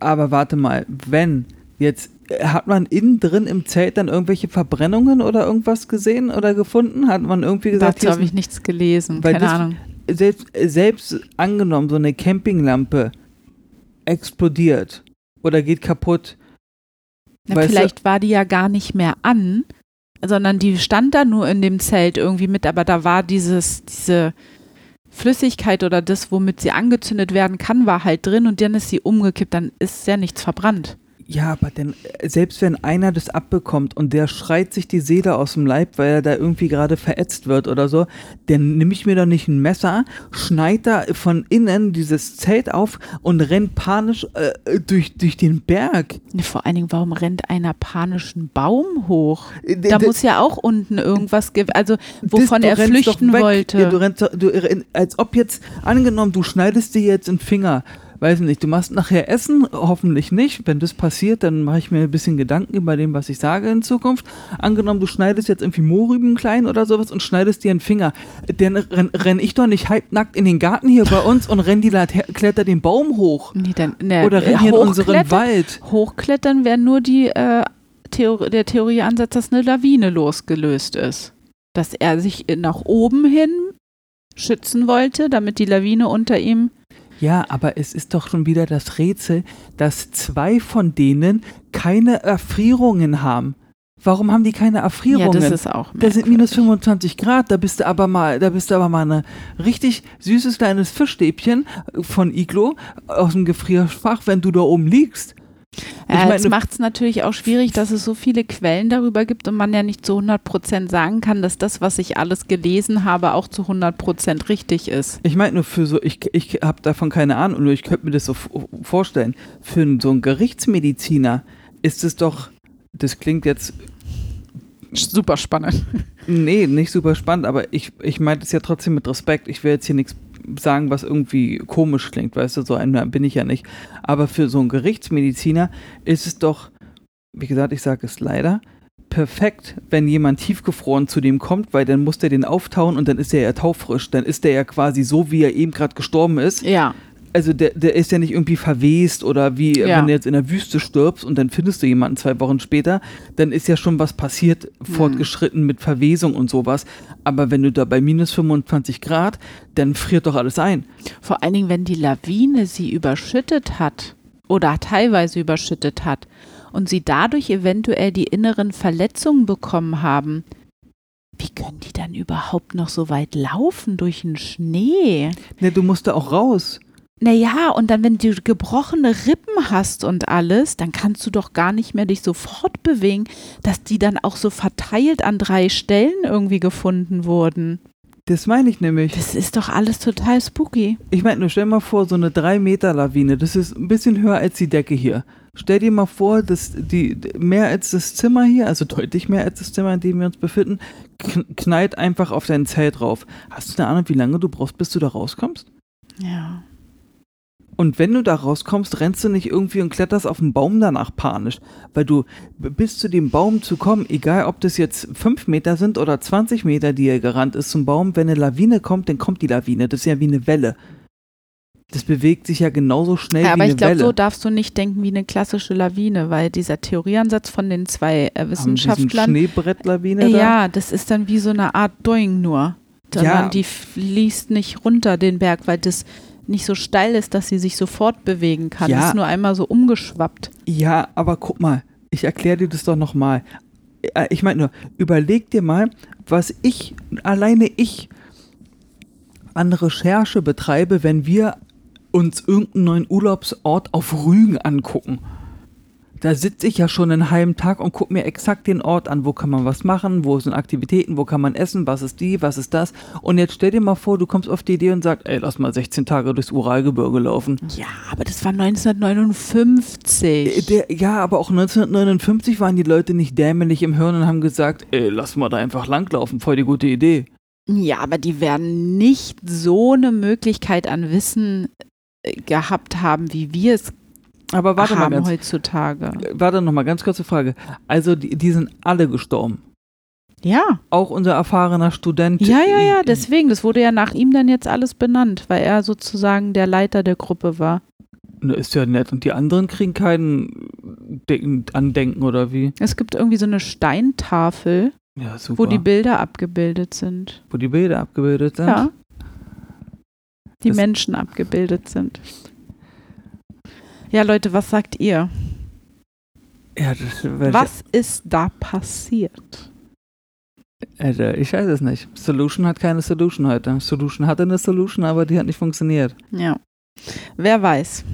Aber warte mal, wenn jetzt äh, hat man innen drin im Zelt dann irgendwelche Verbrennungen oder irgendwas gesehen oder gefunden? Hat man irgendwie gesagt, Dazu habe ich nichts gelesen, keine das- Ahnung. selbst, selbst angenommen, so eine Campinglampe explodiert oder geht kaputt. Na, weißt du- vielleicht war die ja gar nicht mehr an, sondern die stand da nur in dem Zelt irgendwie mit, aber da war dieses, diese Flüssigkeit oder das, womit sie angezündet werden kann, war halt drin und dann ist sie umgekippt, dann ist ja nichts verbrannt. Ja, aber denn äh, selbst wenn einer das abbekommt und der schreit sich die Seele aus dem Leib, weil er da irgendwie gerade verätzt wird oder so, dann nehme ich mir doch nicht ein Messer, schneid da von innen dieses Zelt auf und rennt panisch äh, durch, durch den Berg. Vor allen Dingen, warum rennt einer panischen Baum hoch? Äh, Da d- muss ja auch unten irgendwas, ge- also Das- wovon du er flüchten wollte. Ja, du rennst, du, renn- als ob jetzt, angenommen, du schneidest dir jetzt einen Finger. Weiß nicht, du machst nachher Essen, hoffentlich nicht. Wenn das passiert, dann mache ich mir ein bisschen Gedanken über dem, was ich sage in Zukunft. Angenommen, du schneidest jetzt irgendwie Mohrrüben klein oder sowas und schneidest dir einen Finger. Dann renn, renn ich doch nicht halbnackt in den Garten hier bei uns und renn die Late- kletter den Baum hoch. nee, dann, ne, Oder renn hier in unseren Wald. Hochklettern wäre nur die, äh, Theor der Theorieansatz, dass eine Lawine losgelöst ist. Dass er sich nach oben hin schützen wollte, damit die Lawine unter ihm. Ja, aber es ist doch schon wieder das Rätsel, dass zwei von denen keine Erfrierungen haben. Warum haben die keine Ja, Erfrierungen? das ist auch da sind minus merkwürdig. 25 Grad, da bist du aber mal, da bist du aber mal eine richtig süßes kleines Fischstäbchen von Iglo aus dem Gefrierfach, wenn du da oben liegst. Ja, meine- macht es natürlich auch schwierig, dass es so viele Quellen darüber gibt und man ja nicht zu 100 Prozent sagen kann, dass das, was ich alles gelesen habe, auch zu 100 Prozent richtig ist. Ich meine nur für so, ich, ich habe davon keine Ahnung, nur ich könnte mir das so vorstellen. Für so einen Gerichtsmediziner ist es doch, das klingt jetzt, Super spannend. nee, nicht super spannend, aber ich, ich meine das ja trotzdem mit Respekt. Ich will jetzt hier nichts sagen, was irgendwie komisch klingt, weißt du, so einer bin ich ja nicht. Aber für so einen Gerichtsmediziner ist es doch, wie gesagt, ich sage es leider, perfekt, wenn jemand tiefgefroren zu dem kommt, weil dann muss der den auftauen und dann ist der ja taufrisch. Dann ist der ja quasi so, wie er eben gerade gestorben ist. Ja, Also der, der ist ja nicht irgendwie verwest oder wie Ja. wenn du jetzt in der Wüste stirbst und dann findest du jemanden zwei Wochen später, dann ist ja schon was passiert, fortgeschritten mit Verwesung und sowas. Aber wenn du da bei minus 25 Grad, dann friert doch alles ein. vor allen Dingen, wenn die Lawine sie überschüttet hat oder teilweise überschüttet hat und sie dadurch eventuell die inneren Verletzungen bekommen haben. Wie können die dann überhaupt noch so weit laufen durch den Schnee? Ne, du musst da auch raus. Naja, und dann, wenn du gebrochene Rippen hast und alles, dann kannst du doch gar nicht mehr dich so fortbewegen, dass die dann auch so verteilt an drei Stellen irgendwie gefunden wurden. Das meine ich nämlich. Das ist doch alles total spooky. Ich meine, nur stell mal vor, so eine 3 Meter Lawine, das ist ein bisschen höher als die Decke hier. Stell dir mal vor, dass die mehr als das Zimmer hier, also deutlich mehr als das Zimmer, in dem wir uns befinden, kn knallt einfach auf dein Zelt drauf. Hast du eine Ahnung, wie lange du brauchst, bis du da rauskommst? Ja. Und wenn du da rauskommst, rennst du nicht irgendwie und kletterst auf den Baum danach panisch. Weil du bis zu dem Baum zu kommen, egal ob das jetzt 5 Meter sind oder 20 Meter, die er gerannt ist zum Baum, wenn eine Lawine kommt, dann kommt die Lawine. Das ist ja wie eine Welle. Das bewegt sich ja genauso schnell Ja, wie aber eine ich glaube, Welle. so darfst du nicht denken wie eine klassische Lawine, weil dieser Theorieansatz von den zwei äh, Wissenschaftlern, Schneebrettlawine äh, da? ja, das ist dann wie so eine Art Doing nur. Sondern Ja. die fließt nicht runter den Berg, weil das nicht so steil ist, dass sie sich sofort bewegen kann. Ja. Ist nur einmal so umgeschwappt. Ja, aber guck mal, ich erkläre dir das doch nochmal. Ich meine nur, überleg dir mal, was ich, alleine ich, an Recherche betreibe, wenn wir uns irgendeinen neuen Urlaubsort auf Rügen angucken. Da sitze ich ja schon einen halben Tag und gucke mir exakt den Ort an, wo kann man was machen, wo sind Aktivitäten, wo kann man essen, was ist die, was ist das. Und jetzt stell dir mal vor, du kommst auf die Idee und sagst, ey, lass mal 16 Tage durchs Uralgebirge laufen. Ja, aber das war 1959. Äh, Der, ja, aber auch 1959 waren die Leute nicht dämlich im Hirn und haben gesagt, ey, lass mal da einfach langlaufen, voll die gute Idee. Ja, aber die werden nicht so eine Möglichkeit an Wissen äh, gehabt haben, wie wir es Aber warte mal haben ganz, heutzutage. warte noch mal ganz kurze Frage. Also die, die sind alle gestorben. Ja, Auch unser erfahrener Student. ja, ja, ja, deswegen. Das wurde ja nach ihm dann jetzt alles benannt, weil er sozusagen der Leiter der Gruppe war. Ist ja nett. Und die anderen kriegen kein De Andenken oder wie? Es gibt irgendwie so eine Steintafel, Ja, wo die Bilder abgebildet sind. wo die Bilder abgebildet sind. Ja. Die Das- Menschen abgebildet sind. Ja, Leute, was sagt ihr? Ja, Was ist da passiert? Ich, Alter, ich weiß es nicht. Solution hat keine Solution heute. Solution hatte eine Solution, aber die hat nicht funktioniert. Ja. Wer weiß.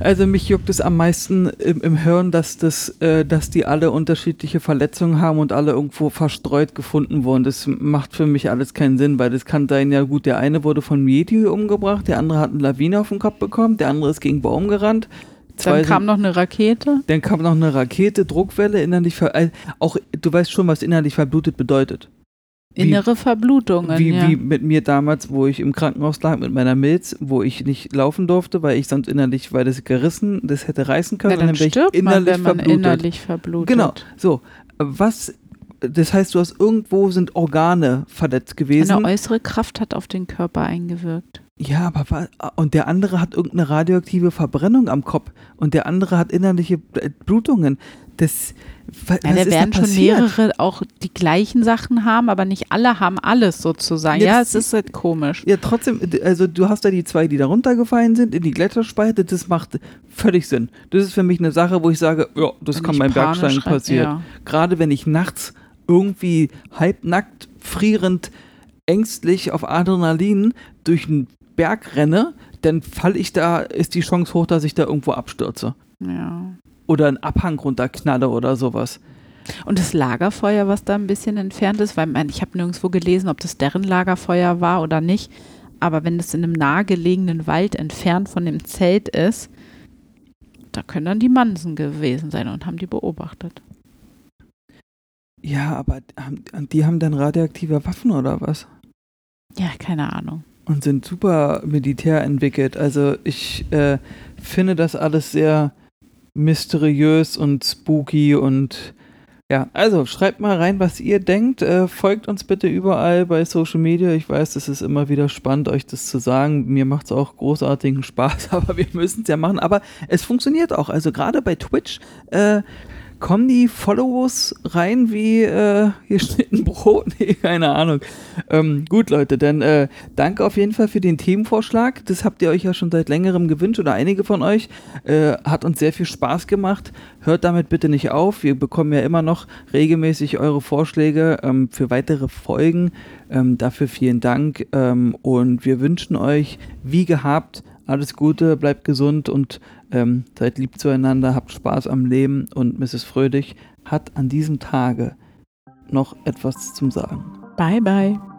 Also mich juckt es am meisten im, im Hirn, dass das, äh, dass die alle unterschiedliche Verletzungen haben und alle irgendwo verstreut gefunden wurden. Das macht für mich alles keinen Sinn, weil das kann sein, ja gut, der eine wurde von Yeti umgebracht, der andere hat eine Lawine auf den Kopf bekommen, der andere ist gegen Baum gerannt. Zwei Dann kam noch eine Rakete. dann kam noch eine Rakete, Druckwelle, innerlich ver äh, auch du weißt schon, was innerlich verblutet bedeutet. Wie- Innere Verblutungen. Wie, ja. wie mit mir damals, wo ich im Krankenhaus lag mit meiner Milz, wo ich nicht laufen durfte, weil ich sonst innerlich, weil das gerissen, das hätte reißen können, ja, und dann wäre ich innerlich wenn man verblutet. innerlich verblutet. Genau. So, was, das heißt, du hast irgendwo sind Organe verletzt gewesen. Eine äußere Kraft hat auf den Körper eingewirkt. Ja, aber und der andere hat irgendeine radioaktive Verbrennung am Kopf und der andere hat innerliche äh, Blutungen. Das wa- Ja, was da werden da schon mehrere auch die gleichen Sachen haben, aber nicht alle haben alles sozusagen. Ja, Ja, das- es ist halt komisch. Ja, trotzdem, also du hast da die zwei, die da runtergefallen sind in die Gletscherspalte, das macht völlig Sinn. Das ist für mich eine Sache, wo ich sage, ja, das Wenn kann beim Bergsteigen rein- passieren. ja. Gerade wenn ich nachts irgendwie halbnackt, frierend, ängstlich auf Adrenalin durch einen Berg renne, dann falle ich da, ist die Chance hoch, dass ich da irgendwo abstürze. Ja. Oder einen Abhang runterknalle oder sowas. Und das Lagerfeuer, was da ein bisschen entfernt ist, weil ich habe nirgendwo gelesen, ob das deren Lagerfeuer war oder nicht. Aber wenn es in einem nahegelegenen Wald entfernt von dem Zelt ist, da können dann die Mansen gewesen sein und haben die beobachtet. Ja, aber die haben dann radioaktive Waffen oder was? Ja, keine Ahnung. Und sind super militär entwickelt. Also ich äh, finde das alles sehr mysteriös und spooky und ja, also schreibt mal rein, was ihr denkt. Äh, folgt uns bitte überall bei Social Media. Ich weiß, es ist immer wieder spannend, euch das zu sagen. Mir macht es auch großartigen Spaß, aber wir müssen es ja machen. Aber es funktioniert auch. Also gerade bei Twitch äh, kommen die Follows rein wie äh, geschnitten Brot. Nee, keine Ahnung. Ähm, gut, Leute, dann äh, danke auf jeden Fall für den Themenvorschlag. Das habt ihr euch ja schon seit längerem gewünscht oder einige von euch. Äh, hat uns sehr viel Spaß gemacht. Hört damit bitte nicht auf. Wir bekommen ja immer noch regelmäßig eure Vorschläge ähm, für weitere Folgen. Ähm, dafür vielen Dank. Ähm, und wir wünschen euch, wie gehabt, alles Gute, bleibt gesund und ähm, seid lieb zueinander, habt Spaß am Leben. Und Mrs. Fröhlich hat an diesem Tage noch etwas zum Sagen. Bye, bye.